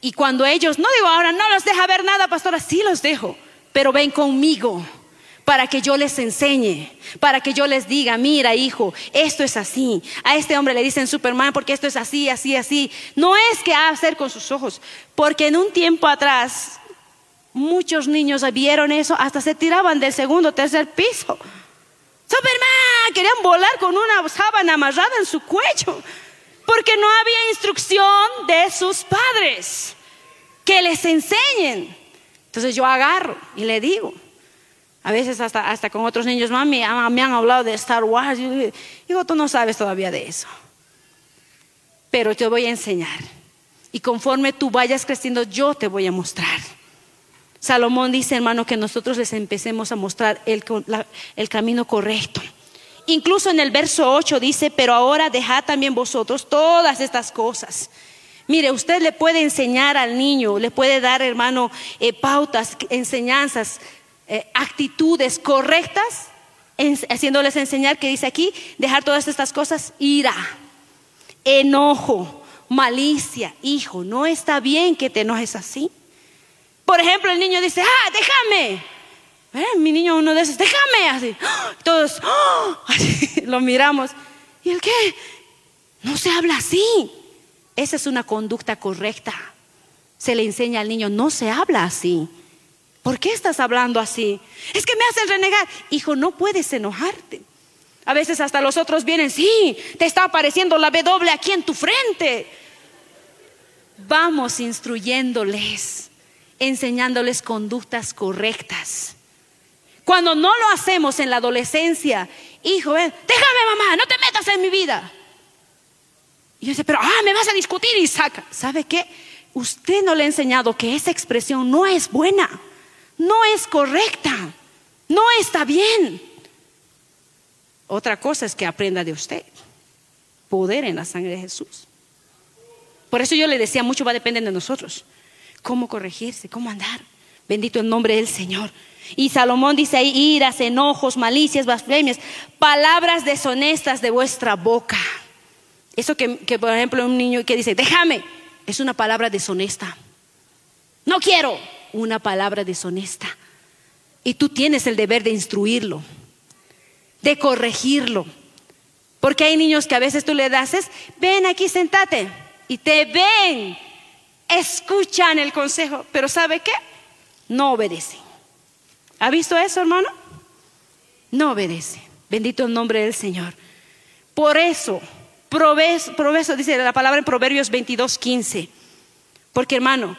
Y cuando ellos, no digo ahora, no los deja ver nada, pastora, sí los dejo, pero ven conmigo para que yo les enseñe, para que yo les diga, mira hijo, esto es así. A este hombre le dicen Superman porque esto es así, así, así. No es que hacer con sus ojos, porque en un tiempo atrás muchos niños vieron eso, hasta se tiraban del segundo, tercer piso. Superman, querían volar con una sábana amarrada en su cuello, porque no había instrucción de sus padres que les enseñen. Entonces yo agarro y le digo, a veces hasta, hasta con otros niños, mami, me han hablado de Star Wars. Digo, tú no sabes todavía de eso. Pero te voy a enseñar. Y conforme tú vayas creciendo, yo te voy a mostrar. Salomón dice, hermano, que nosotros les empecemos a mostrar el, el camino correcto. Incluso en el verso 8 dice, pero ahora dejad también vosotros todas estas cosas. Mire, usted le puede enseñar al niño, le puede dar, hermano, eh, pautas, enseñanzas, eh, actitudes correctas, haciéndoles enseñar que dice aquí, dejar todas estas cosas, ira, enojo, malicia, hijo, no está bien que te enojes así. Por ejemplo, el niño dice, ah, déjame. Eh, mi niño uno de esos, déjame, así. Todos, *laughs* ¡oh! lo miramos. ¿Y el qué? No se habla así. Esa es una conducta correcta. Se le enseña al niño, no se habla así. ¿Por qué estás hablando así? Es que me hacen renegar. Hijo, no puedes enojarte. A veces hasta los otros vienen, sí, te está apareciendo la W aquí en tu frente. Vamos instruyéndoles, enseñándoles conductas correctas. Cuando no lo hacemos en la adolescencia, hijo, ven, déjame mamá, no te metas en mi vida. Y yo dice, pero, ah, me vas a discutir y saca. ¿Sabe qué? Usted no le ha enseñado que esa expresión no es buena, no es correcta, no está bien. Otra cosa es que aprenda de usted. Poder en la sangre de Jesús. Por eso yo le decía, mucho va a depender de nosotros. Cómo corregirse, cómo andar. Bendito el nombre del Señor. Y Salomón dice ahí, iras, enojos, malicias, blasfemias, palabras deshonestas de vuestra boca. Eso que, que, por ejemplo, un niño que dice, déjame, es una palabra deshonesta. No quiero, una palabra deshonesta. Y tú tienes el deber de instruirlo, de corregirlo. Porque hay niños que a veces tú le das, ven aquí, sentate, y te ven, escuchan el consejo, pero ¿sabe qué? No obedecen. ¿Ha visto eso, hermano? No obedece. Bendito el nombre del Señor. Por eso, proveso, dice la palabra en Proverbios 22, 15. Porque, hermano,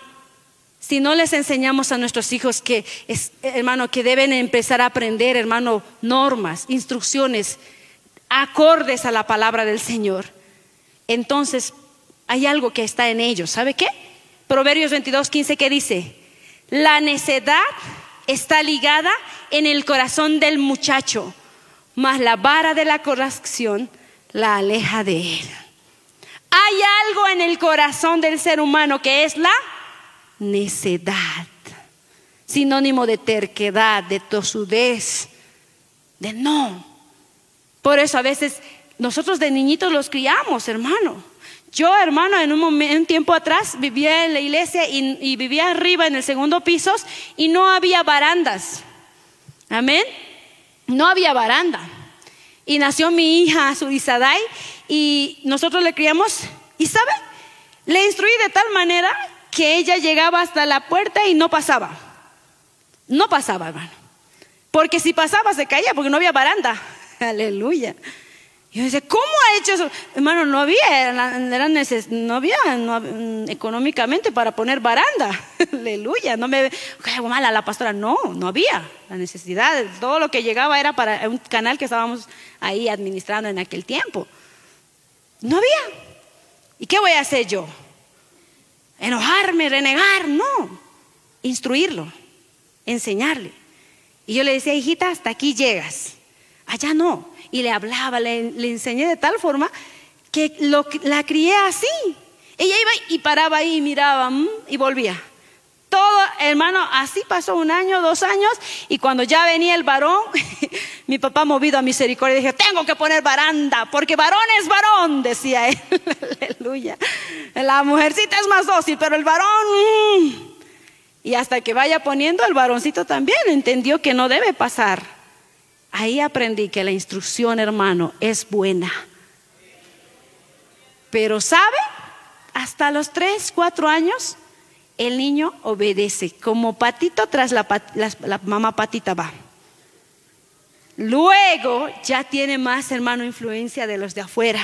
si no les enseñamos a nuestros hijos que, hermano, que deben empezar a aprender, hermano, normas, instrucciones, acordes a la palabra del Señor, entonces hay algo que está en ellos. ¿Sabe qué? Proverbios 22, 15, ¿qué dice? La necedad está ligada en el corazón del muchacho, mas la vara de la corrección la aleja de él. Hay algo en el corazón del ser humano que es la necedad, sinónimo de terquedad, de tosudez, de no. Por eso a veces nosotros de niñitos los criamos, hermano. Yo, hermano, en un, tiempo atrás vivía en la iglesia y, vivía arriba en el segundo piso y no había barandas. Amén. No había baranda. Y nació mi hija Surisadai y nosotros le criamos. ¿Y sabe? Le instruí de tal manera que ella llegaba hasta la puerta y no pasaba. No pasaba, hermano. Porque si pasaba se caía porque no había baranda. *laughs* Aleluya. Yo decía, ¿cómo ha hecho eso? Hermano, no había, no había mm, económicamente para poner baranda. *laughs* Aleluya. No me mala la pastora. No, no había la necesidad. Todo lo que llegaba era para un canal que estábamos ahí administrando en aquel tiempo. No había. ¿Y qué voy a hacer yo? ¿Enojarme, renegar? No. Instruirlo, enseñarle. Y yo le decía, hijita, hasta aquí llegas. Allá no y le hablaba, le, enseñé de tal forma que la crié así. Ella iba y paraba ahí miraba mm, y volvía. Todo, hermano, así pasó un año, dos años, y cuando ya venía el varón, *laughs* mi papá movido a misericordia, dije, tengo que poner baranda, porque varón es varón, decía él. *laughs* Aleluya. La mujercita es más dócil, pero el varón... Mm". Y hasta que vaya poniendo, el varoncito también entendió que no debe pasar Ahí aprendí que la instrucción, hermano, es buena. Pero ¿sabe? Hasta los tres, cuatro años, el niño obedece. Como patito tras la, mamá patita va. Luego ya tiene más, hermano, influencia de los de afuera.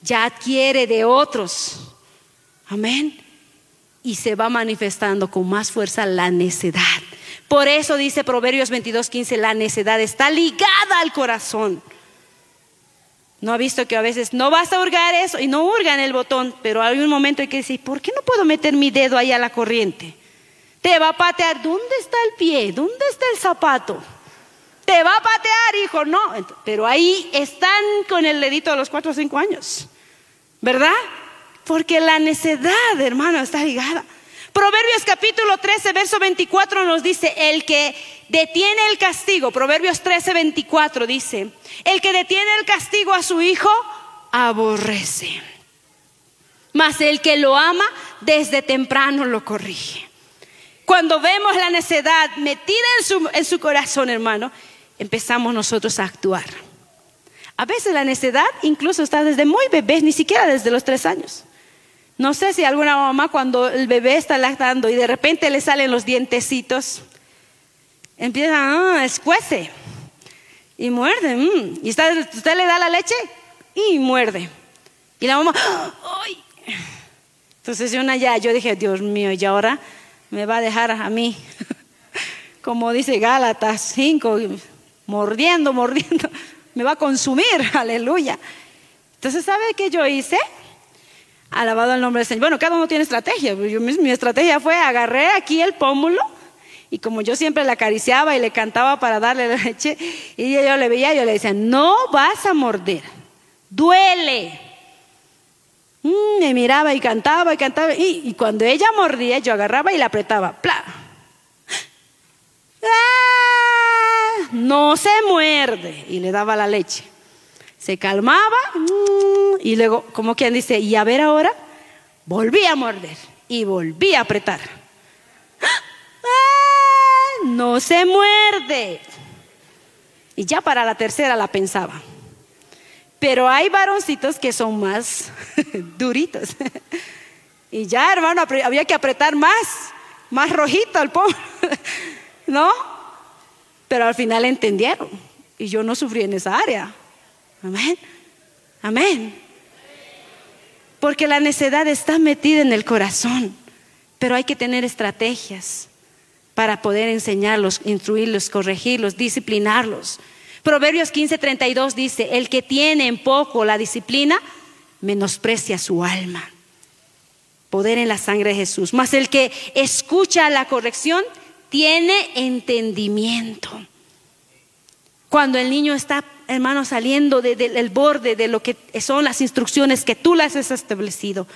Ya adquiere de otros. Amén. Y se va manifestando con más fuerza la necedad. Por eso dice Proverbios 22:15, la necedad está ligada al corazón. ¿No ha visto que a veces no vas a hurgar eso y no hurgan el botón, pero hay un momento en que decir, ¿por qué no puedo meter mi dedo ahí a la corriente? Te va a patear, ¿dónde está el pie? ¿Dónde está el zapato? Te va a patear, hijo, no. Pero ahí están con el dedito a los cuatro o cinco años, ¿verdad? Porque la necedad, hermano, está ligada. Proverbios capítulo 13, verso 24 nos dice, el que detiene el castigo, Proverbios 13, 24 dice, el que detiene el castigo a su hijo, aborrece. Mas el que lo ama, desde temprano lo corrige. Cuando vemos la necedad metida en su, en su corazón, hermano, empezamos nosotros a actuar. A veces la necedad incluso está desde muy bebés, ni siquiera desde los tres años. No sé si alguna mamá cuando el bebé está lactando y de repente le salen los dientecitos, empieza, ah, escuece y muerde. Mm. Y usted, le da la leche y muerde. Y la mamá, ¡ay! Entonces una ya, yo dije, Dios mío, y ahora me va a dejar a mí *laughs* como dice Gálatas 5, mordiendo, mordiendo, *laughs* me va a consumir, *laughs* aleluya. Entonces, ¿sabe qué yo hice? Alabado el nombre del Señor. Bueno, cada uno tiene estrategia. mi estrategia fue agarré aquí el pómulo y como yo siempre le acariciaba y le cantaba para darle la leche, y yo le veía, yo le decía, no vas a morder, duele. Mm, me miraba y cantaba y cantaba, y, cuando ella mordía, yo agarraba y la apretaba. ¡Pla! ¡Ah! No se muerde, y le daba la leche. Se calmaba, mm, y luego, como quien dice, y a ver ahora, volví a morder y volví a apretar no se muerde. Y ya para la tercera la pensaba. Pero hay varoncitos que son más *laughs* duritos. y ya, hermano, había que apretar más, más rojito al pobre. *laughs* ¿No? Pero al final entendieron. Y yo no sufrí en esa área. Amén. Amén. Porque la necedad está metida en el corazón. Pero hay que tener estrategias para poder enseñarlos, instruirlos, corregirlos, disciplinarlos. Proverbios 15:32 dice, el que tiene en poco la disciplina, menosprecia su alma. Poder en la sangre de Jesús. Mas el que escucha la corrección, tiene entendimiento. Cuando el niño está, hermano, saliendo del borde de lo que son las instrucciones que tú les has establecido,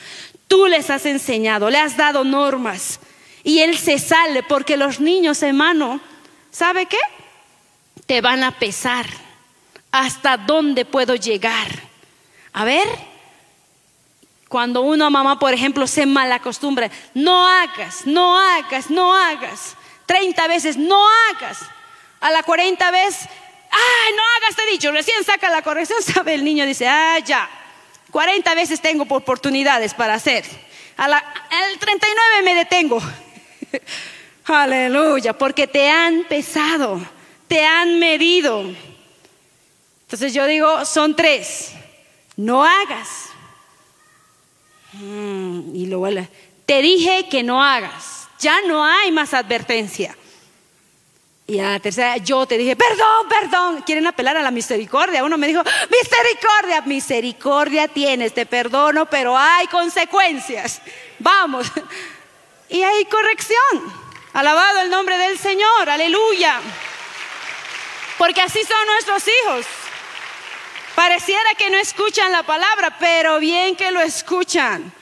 tú les has enseñado, le has dado normas y él se sale porque los niños, hermano, ¿sabe qué? Te van a pesar. ¿Hasta dónde puedo llegar? A ver, cuando uno mamá, por ejemplo, se malacostumbra, no hagas, no hagas, no hagas. Treinta veces, no hagas. A la cuarenta vez, ay, no hagas, te he dicho, recién saca la corrección, *laughs* sabe el niño, dice, ah, ya, cuarenta veces tengo oportunidades para hacer. A la, el 39 me detengo. *laughs* Aleluya, porque te han pesado, te han medido. Entonces yo digo, son tres. No hagas. Mm, y luego te dije que no hagas. Ya no hay más advertencia. Y a la tercera, yo te dije, perdón, perdón. Quieren apelar a la misericordia. Uno me dijo, misericordia, misericordia tienes, te perdono, pero hay consecuencias. Vamos. Y hay corrección. Alabado el nombre del Señor, aleluya. Porque así son nuestros hijos. Pareciera que no escuchan la palabra, pero bien que lo escuchan.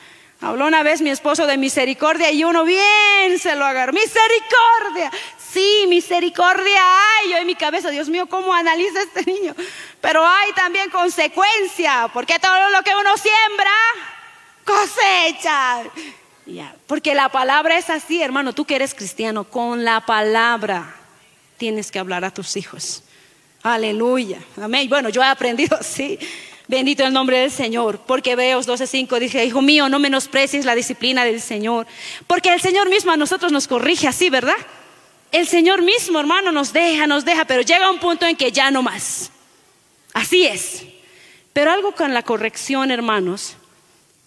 Habló una vez mi esposo de misericordia y uno bien se lo agarró. Misericordia. Sí, misericordia hay. Yo en mi cabeza, Dios mío, ¿cómo analiza este niño? Pero hay también consecuencia, porque todo lo que uno siembra, cosecha. Porque la palabra es así, hermano, tú que eres cristiano, con la palabra tienes que hablar a tus hijos. Aleluya. Amén. Bueno, yo he aprendido *laughs* así. Bendito el nombre del Señor, porque Hebreos 12:5 dice, hijo mío, no menosprecies la disciplina del Señor, porque el Señor mismo a nosotros nos corrige así, ¿verdad? El Señor mismo, hermano, nos deja, nos deja, pero llega un punto en que ya no más. Así es. Pero algo con la corrección, hermanos,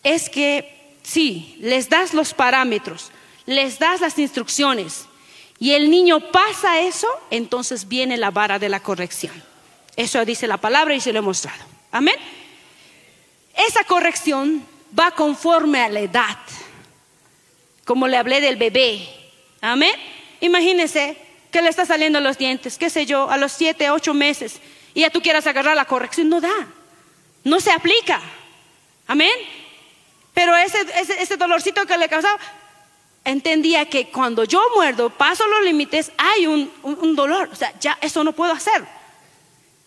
es que Sí, les das los parámetros, les das las instrucciones y el niño pasa eso, entonces viene la vara de la corrección. Eso dice la palabra y se lo he mostrado. Amén. Esa corrección va conforme a la edad. Como le hablé del bebé. Amén. Imagínese que le está saliendo los dientes, qué sé yo, a los siete, ocho meses y ya tú quieras agarrar la corrección. No da. No se aplica. Amén. Pero ese, ese, dolorcito que le causaba, entendía que cuando yo muerdo, paso los límites, hay un, dolor. O sea, ya eso no puedo hacer.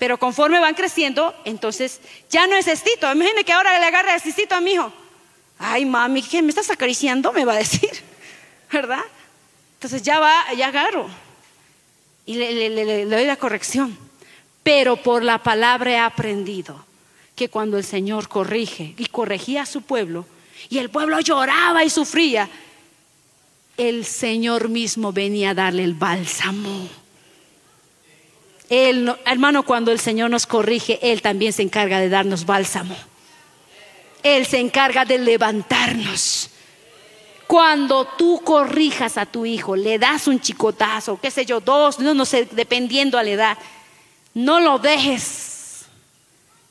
Pero conforme van creciendo, entonces ya no es estito. Imagínate que ahora le agarre el cistito a mi hijo. Ay, mami, ¿qué me estás acariciando? Me va a decir. *laughs* ¿Verdad? Entonces ya va, ya agarro. Y le doy la corrección. Pero por la palabra he aprendido que cuando el Señor corrige y corregía a su pueblo, y el pueblo lloraba y sufría, el Señor mismo venía a darle el bálsamo. Él, hermano, cuando el Señor nos corrige, Él también se encarga de darnos bálsamo. Él se encarga de levantarnos. Cuando tú corrijas a tu hijo, le das un chicotazo, qué sé yo, dos, no, no sé, dependiendo a la edad, no lo dejes,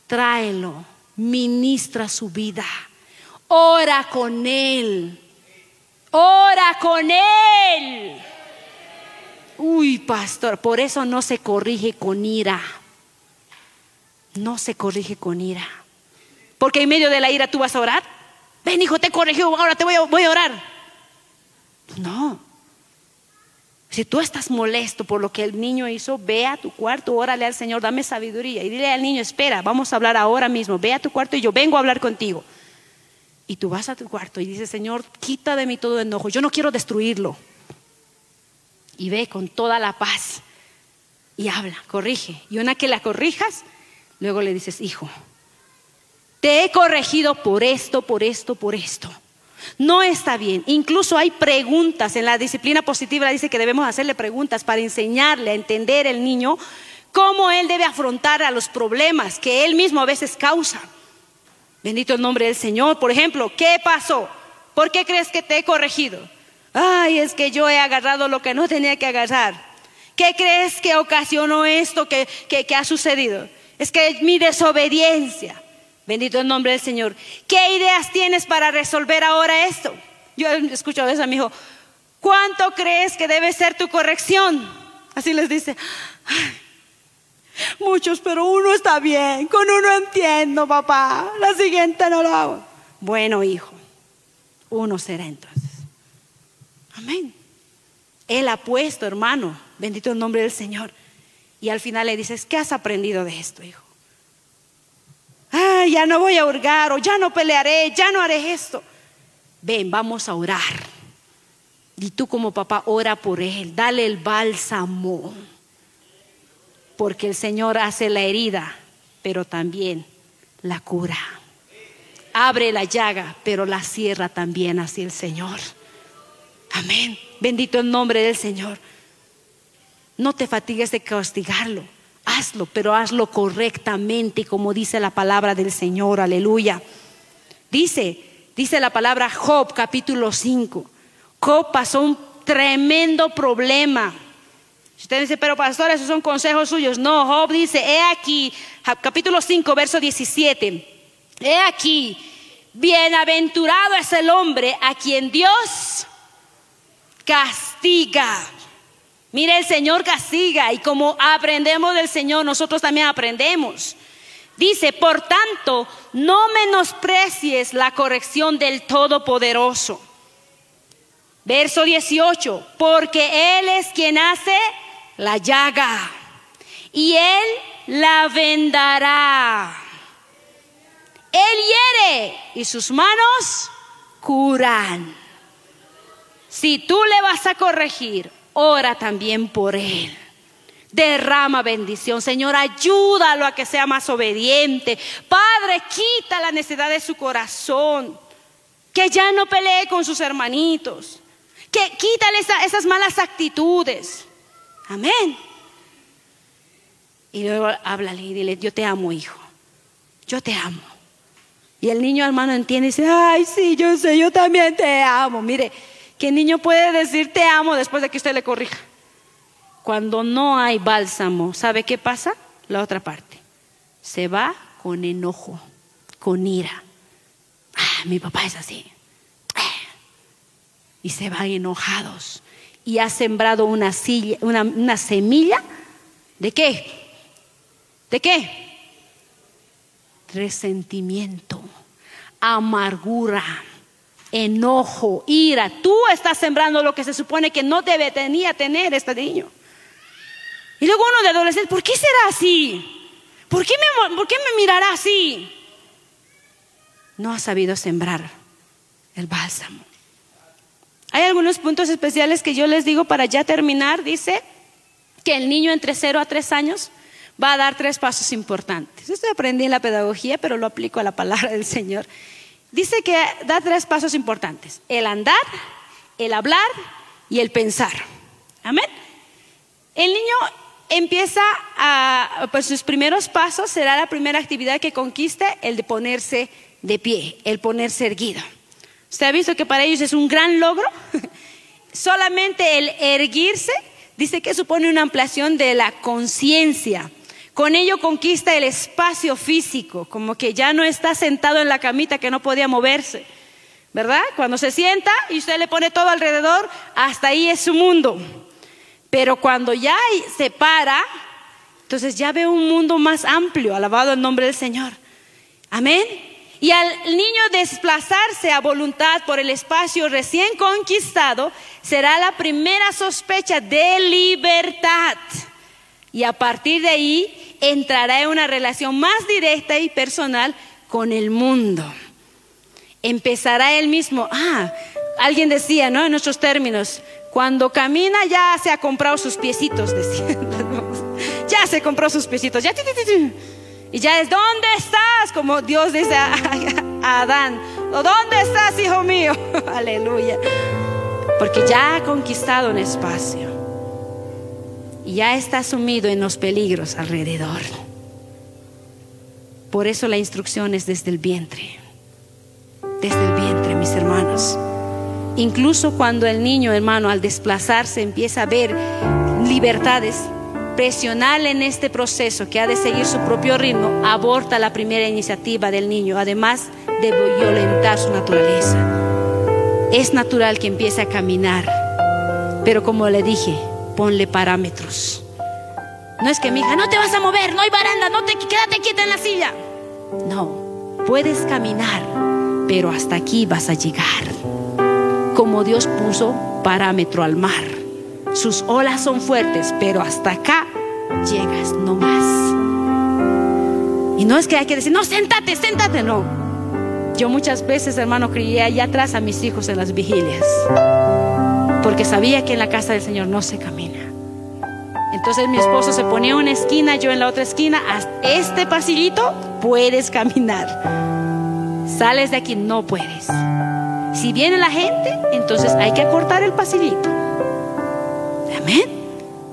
tráelo, ministra su vida, ora con él, ora con él. Uy, pastor, por eso no se corrige con ira. No se corrige con ira. Porque en medio de la ira tú vas a orar. Ven, hijo, te corrigió, ahora te voy a, orar. No. Si tú estás molesto por lo que el niño hizo, ve a tu cuarto, órale al Señor, dame sabiduría y dile al niño, espera, vamos a hablar ahora mismo, ve a tu cuarto y yo vengo a hablar contigo. Y tú vas a tu cuarto y dices, Señor, quita de mí todo enojo, yo no quiero destruirlo y ve con toda la paz y habla, corrige. Y una que la corrijas, luego le dices, hijo, te he corregido por esto, por esto, por esto. No está bien. Incluso hay preguntas en la disciplina positiva, dice que debemos hacerle preguntas para enseñarle a entender el niño cómo él debe afrontar a los problemas que él mismo a veces causa. Bendito el nombre del Señor. Por ejemplo, ¿qué pasó? ¿Por qué crees que te he corregido? Ay, es que yo he agarrado lo que no tenía que agarrar. ¿Qué crees que ocasionó esto que, ha sucedido? Es que mi desobediencia. Bendito el nombre del Señor. ¿Qué ideas tienes para resolver ahora esto? Yo escucho a veces a mi hijo, ¿cuánto crees que debe ser tu corrección? Así les dice. muchos, pero uno está bien. Con uno entiendo, papá. La siguiente no lo hago. Bueno, hijo, uno será entonces. Amén. Él ha puesto, hermano, bendito el nombre del Señor. Y al final le dices, ¿qué has aprendido de esto, hijo? Ah, ya no voy a hurgar o ya no pelearé, ya no haré esto. Ven, vamos a orar. Y tú como papá ora por él, dale el bálsamo. Porque el Señor hace la herida, pero también la cura. Abre la llaga, pero la cierra también así el Señor. Amén. Bendito el nombre del Señor. No te fatigues de castigarlo. Hazlo, pero hazlo correctamente, como dice la palabra del Señor. Aleluya. Dice, dice la palabra Job, capítulo 5. Job pasó un tremendo problema. Usted dice, pero pastor, esos son consejos suyos. No, Job dice, he aquí, capítulo 5, verso 17. He aquí, bienaventurado es el hombre a quien Dios castiga. Mire, el Señor castiga y como aprendemos del Señor, nosotros también aprendemos. Dice, por tanto, no menosprecies la corrección del Todopoderoso. Verso 18, porque Él es quien hace la llaga y Él la vendará. Él hiere y sus manos curan. Si tú le vas a corregir, ora también por él. Derrama bendición. Señor, ayúdalo a que sea más obediente. Padre, quita la necesidad de su corazón. Que ya no pelee con sus hermanitos. Que quítale esas malas actitudes. Amén. Y luego háblale y dile, yo te amo, hijo. Yo te amo. Y el niño hermano entiende y dice, ay, sí, yo sé, yo también te amo. Mire, el niño puede decir te amo después de que usted le corrija. Cuando no hay bálsamo, ¿sabe qué pasa? La otra parte. Se va con enojo, con ira. Ah, mi papá es así. Ah. Y se van enojados. Y ha sembrado una semilla. ¿De qué? ¿De qué? Resentimiento, amargura enojo, ira. Tú estás sembrando lo que se supone que no debe tenía tener este niño. Y luego uno de adolescente, ¿por qué será así? ¿Por qué me, mirará así? No ha sabido sembrar el bálsamo. Hay algunos puntos especiales que yo les digo para ya terminar. Dice que el niño entre 0 a 3 años va a dar tres pasos importantes. Esto aprendí en la pedagogía, pero lo aplico a la palabra del Señor. Dice que da tres pasos importantes. El andar, el hablar y el pensar. Amén. El niño empieza a, pues sus primeros pasos será la primera actividad que conquiste, el de ponerse de pie, el ponerse erguido. ¿Usted ha visto que para ellos es un gran logro? *laughs* Solamente el erguirse dice que supone una ampliación de la conciencia. Con ello conquista el espacio físico, como que ya no está sentado en la camita que no podía moverse. ¿Verdad? Cuando se sienta y usted le pone todo alrededor, hasta ahí es su mundo. Pero cuando ya se para, entonces ya ve un mundo más amplio, alabado el nombre del Señor. Amén. Y al niño desplazarse a voluntad por el espacio recién conquistado, será la primera sospecha de libertad. Y a partir de ahí entrará en una relación más directa y personal con el mundo. Empezará él mismo, ah, alguien decía, ¿no? En nuestros términos, cuando camina ya se ha comprado sus piecitos, *laughs* decía. ya se compró sus piecitos, ya. Y ya es, ¿dónde estás? Como Dios dice a, Adán, ¿dónde estás, hijo mío? *laughs* Aleluya. Porque ya ha conquistado un espacio. Y ya está sumido en los peligros alrededor. Por eso la instrucción es desde el vientre. Desde el vientre, mis hermanos. Incluso cuando el niño, hermano, al desplazarse empieza a ver libertades, presionarle en este proceso que ha de seguir su propio ritmo, aborta la primera iniciativa del niño, además de violentar su naturaleza. Es natural que empiece a caminar, pero como le dije, ponle parámetros. No es que mi hija, no te vas a mover, no hay baranda, no te quédate quieta en la silla. No, puedes caminar, pero hasta aquí vas a llegar. Como Dios puso parámetro al mar. Sus olas son fuertes, pero hasta acá llegas no más. Y no es que hay que decir, no, séntate, séntate, no. Yo muchas veces, hermano, crié allá atrás a mis hijos en las vigilias, porque sabía que en la casa del Señor no se camina. Entonces mi esposo se ponía en una esquina, yo en la otra esquina, hasta este pasillito puedes caminar. Sales de aquí, no puedes. Si viene la gente, entonces hay que acortar el pasillito. Amén.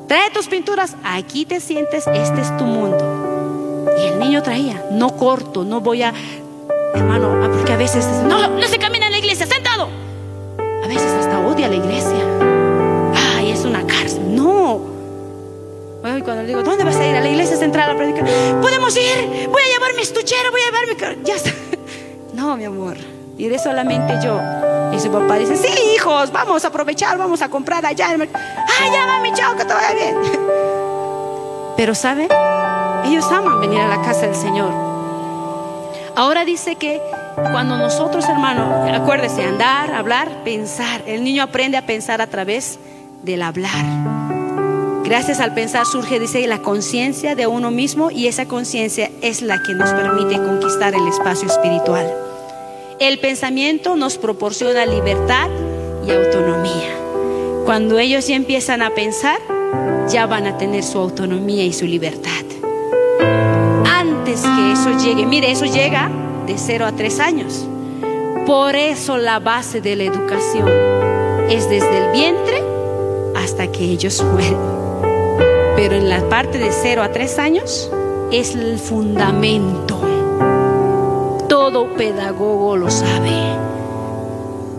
Trae tus pinturas, aquí te sientes, este es tu mundo. Y el niño traía, no corto, no voy a, hermano, ah, porque a veces, no, no se camina en la iglesia, sentado. A veces odia la iglesia. Ay, es una cárcel. No. Ay, cuando le digo, ¿dónde vas a ir? A la iglesia central a predicar. Podemos ir, voy a llevar mi estuchero, voy a llevar mi... Ya está. *laughs* No, mi amor, iré solamente yo. Y su papá dice, sí, hijos, vamos a aprovechar, vamos a comprar allá. Ay, ya mami, chao, que te vaya bien. *laughs* Pero ¿sabe? Ellos aman venir a la casa del Señor. Ahora dice que cuando nosotros, hermanos, acuérdese, andar, hablar, pensar. El niño aprende a pensar a través del hablar. Gracias al pensar surge, dice, la conciencia de uno mismo y esa conciencia es la que nos permite conquistar el espacio espiritual. El pensamiento nos proporciona libertad y autonomía. Cuando ellos ya empiezan a pensar, ya van a tener su autonomía y su libertad. Antes que eso llegue, mire, eso llega de 0 a 3 años. Por eso la base de la educación es desde el vientre hasta que ellos mueren. Pero en la parte de 0 a 3 años es el fundamento todo pedagogo lo sabe.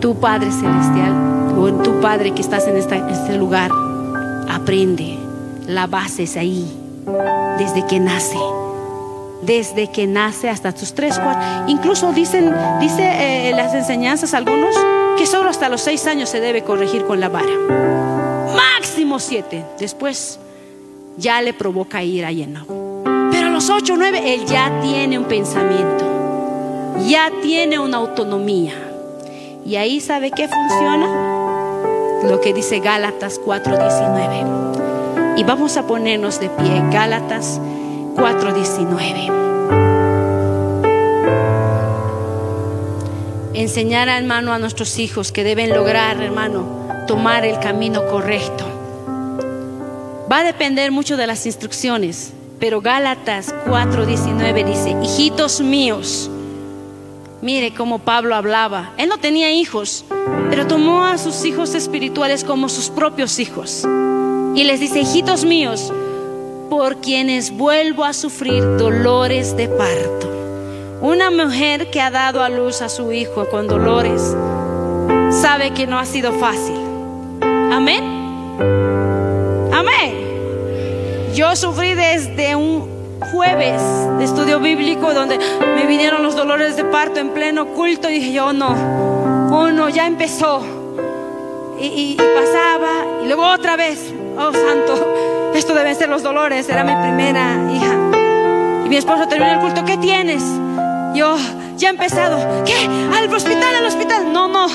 Tu Padre Celestial, o tu Padre que estás en, este lugar, aprende. La base es ahí, desde que nace. Desde que nace hasta tus tres, cuatro. Incluso dicen, dice eh, las enseñanzas algunos que solo hasta los seis años se debe corregir con la vara. Máximo siete. Después ya le provoca ir a lleno. Pero a los ocho, nueve, él ya tiene un pensamiento ya tiene una autonomía. Y ahí sabe qué funciona lo que dice Gálatas 4:19. Y vamos a ponernos de pie, Gálatas 4:19. Enseñar, hermano, a nuestros hijos que deben lograr, hermano, tomar el camino correcto. Va a depender mucho de las instrucciones, pero Gálatas 4:19 dice, hijitos míos, Mire cómo Pablo hablaba. Él no tenía hijos, pero tomó a sus hijos espirituales como sus propios hijos. Y les dice, hijitos míos, por quienes vuelvo a sufrir dolores de parto. Una mujer que ha dado a luz a su hijo con dolores sabe que no ha sido fácil. Amén. Amén. Yo sufrí desde un jueves de estudio bíblico donde me vinieron los dolores de parto en pleno culto y dije yo, oh, no, oh no, ya empezó. Y, pasaba y luego otra vez, oh santo, esto deben ser los dolores, era mi primera hija. Y mi esposo terminó el culto, ¿qué tienes? Yo, ya he empezado, ¿qué? ¿Al hospital, al hospital? No, no,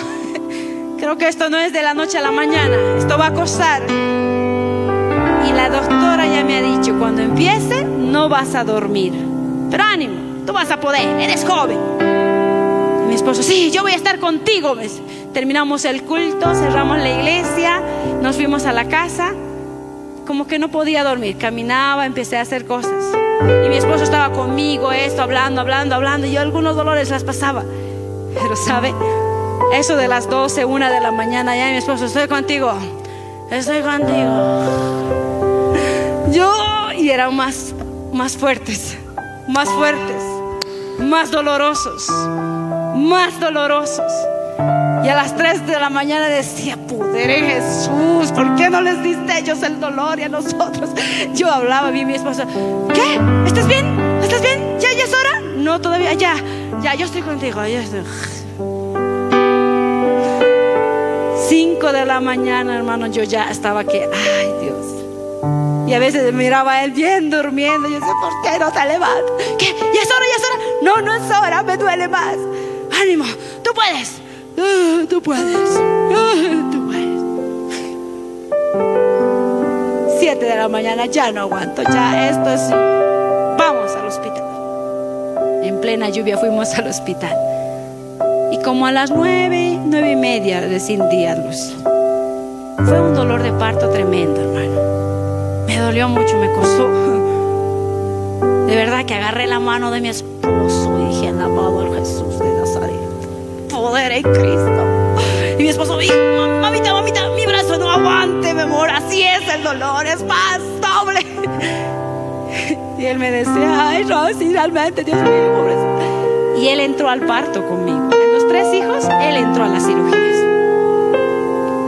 *laughs* creo que esto no es de la noche a la mañana, esto va a costar. Y la doctora ya me ha dicho, cuando empiece no vas a dormir. Pero ánimo, tú vas a poder, eres joven. mi esposo, sí, yo voy a estar contigo. Terminamos el culto, cerramos la iglesia, nos fuimos a la casa. Como que no podía dormir, caminaba, empecé a hacer cosas. Y mi esposo estaba conmigo, esto, hablando, hablando, hablando. Y yo algunos dolores las pasaba. Pero, ¿sabe? Eso de las 12, una de la mañana, ya mi esposo, estoy contigo. Estoy contigo yo y eran más, más fuertes, más fuertes, más dolorosos, más dolorosos. Y a las 3 de la mañana decía, poder Jesús, ¿por qué no les diste a ellos el dolor y a nosotros? Yo hablaba bien mi esposa, ¿qué? ¿Estás bien? ¿Estás bien? ¿Ya, ya es hora? No, todavía, ya, ya, yo estoy contigo. 5 de la mañana, hermano, yo ya estaba que, ay Dios. Y a veces miraba a él bien durmiendo. Yo decía, ¿por qué no te levantas? ¿Qué? ¿Ya es hora? ¿Ya es hora? No, no es hora, me duele más. Ánimo, tú puedes. Tú puedes. tú puedes. Siete de la mañana, ya no aguanto. Ya esto es. Vamos al hospital. En plena lluvia fuimos al hospital. Y como a las nueve, nueve y media descendíamos. Fue un dolor de parto tremendo, hermano. Me dolió mucho, me costó. De verdad que agarré la mano de mi esposo poder en Cristo. Y mi esposo dijo, mamita, mamita, mi brazo no aguante, mi amor, así es el dolor, es más doble. *laughs* Y él me decía, ay, Rosy, realmente, Dios mío, pobrecito. Y él entró al parto conmigo. En los tres hijos, él entró a las cirugías.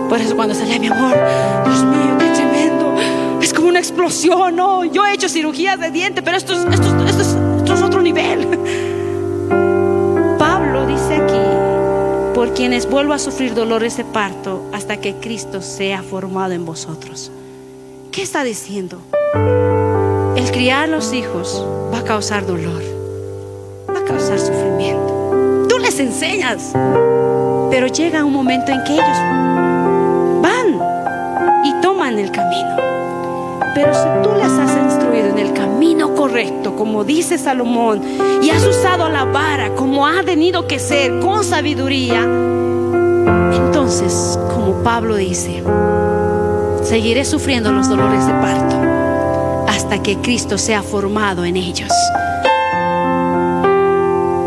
Por eso cuando salía mi amor, Dios mío, qué como una explosión. No, yo he hecho cirugías de diente, pero esto es, esto, esto, es, esto es otro nivel. *laughs* por quienes vuelvo a sufrir dolores de parto hasta que Cristo sea formado en vosotros. ¿Qué está diciendo? El criar a los hijos va a causar dolor, va a causar sufrimiento. Tú les enseñas, pero llega un momento en que ellos van y toman el camino. Pero si tú les has en el camino correcto, como dice Salomón, y has usado la vara como ha tenido que ser, con sabiduría, entonces, como Pablo dice, seguiré sufriendo los dolores de parto hasta que Cristo sea formado en ellos.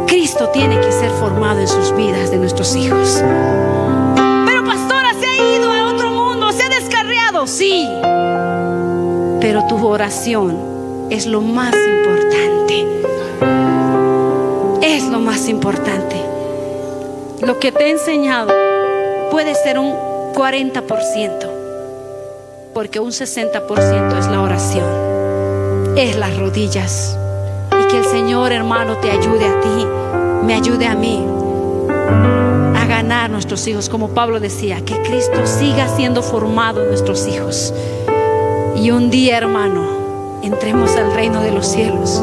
Cristo tiene que ser formado en sus vidas de nuestros hijos. Pero pastora, se ha ido a otro mundo, se ha descarriado, sí tu oración es lo más importante. Es lo más importante. Lo que te he enseñado puede ser un 40%, porque un 60% es la oración, es las rodillas. Y que el Señor hermano te ayude a ti, me ayude a mí a ganar nuestros hijos, como Pablo decía, que Cristo siga siendo formado en nuestros hijos. Y un día, hermano, entremos al reino de los cielos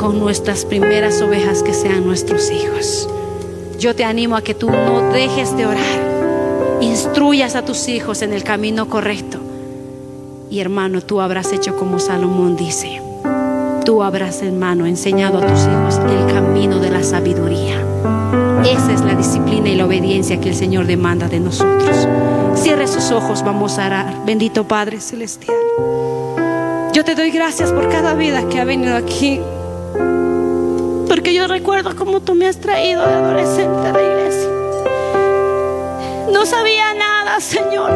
con nuestras primeras ovejas que sean nuestros hijos. Yo te animo a que tú no dejes de orar. Instruyas a tus hijos en el camino correcto. Y hermano, tú habrás hecho como Salomón dice. Tú habrás, hermano, enseñado a tus hijos el camino de la sabiduría. Esa es la disciplina y la obediencia que el Señor demanda de nosotros. Cierre sus ojos, vamos a orar. Bendito Padre Celestial. Yo te doy gracias por cada vida que ha venido aquí. Porque yo recuerdo cómo tú me has traído de adolescente a la iglesia. No sabía nada, Señor.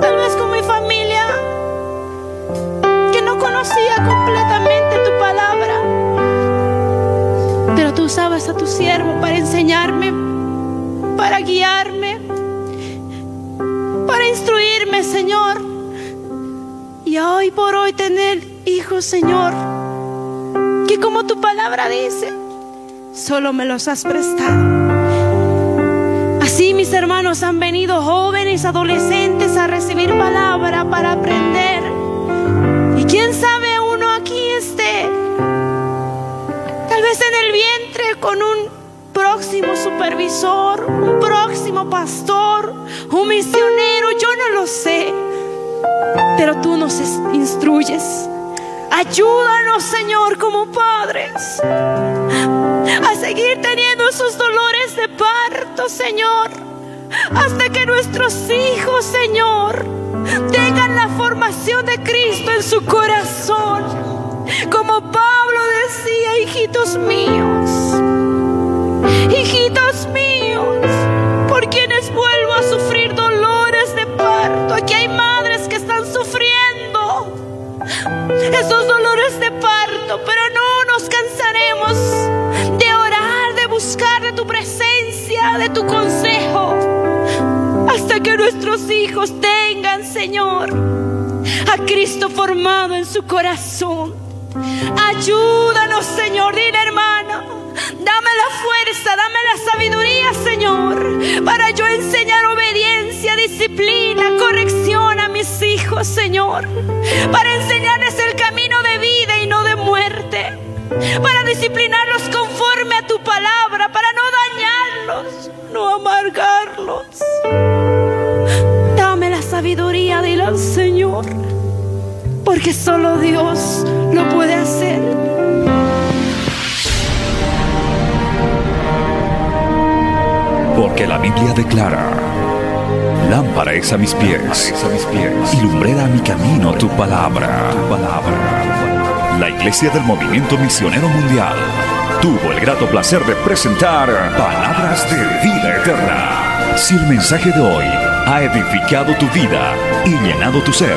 Tal vez con mi familia, que no conocía completamente usabas a tu siervo para enseñarme para guiarme, para instruirme, Señor. Y hoy por hoy tener hijos, Señor, que como tu palabra dice, solo me los has prestado. Así mis hermanos han venido jóvenes, adolescentes a recibir palabra para aprender. Y quién sabe vez en el vientre con un próximo supervisor, un próximo pastor, un misionero, yo no lo sé, pero tú nos instruyes. Ayúdanos, Señor, como padres, a seguir teniendo esos dolores de parto, Señor, hasta que nuestros hijos, Señor, tengan la formación de Cristo en su corazón. Como Pablo decía, hijitos míos, hijitos míos, por quienes vuelvo a sufrir dolores de parto. Aquí hay madres que están sufriendo esos dolores de parto, pero no nos cansaremos de orar, de buscar de tu presencia, de tu consejo, hasta que nuestros hijos tengan, Señor, a Cristo formado en su corazón. Ayúdanos, Señor, dile hermano. Dame la fuerza, dame la sabiduría, Señor, para yo enseñar obediencia, disciplina, corrección a mis hijos, Señor. Para enseñarles el camino de vida y no de muerte. Para disciplinarlos conforme a tu palabra, para no dañarlos, no amargarlos. Dame la sabiduría, dile al Señor, porque solo Dios lo puede hacer. Porque la Biblia declara, lámpara es a mis pies, a y lumbrera a mi camino tu palabra. La Iglesia del Movimiento Misionero Mundial tuvo el grato placer de presentar Palabras de Vida Eterna. Si el mensaje de hoy ha edificado tu vida y llenado tu ser,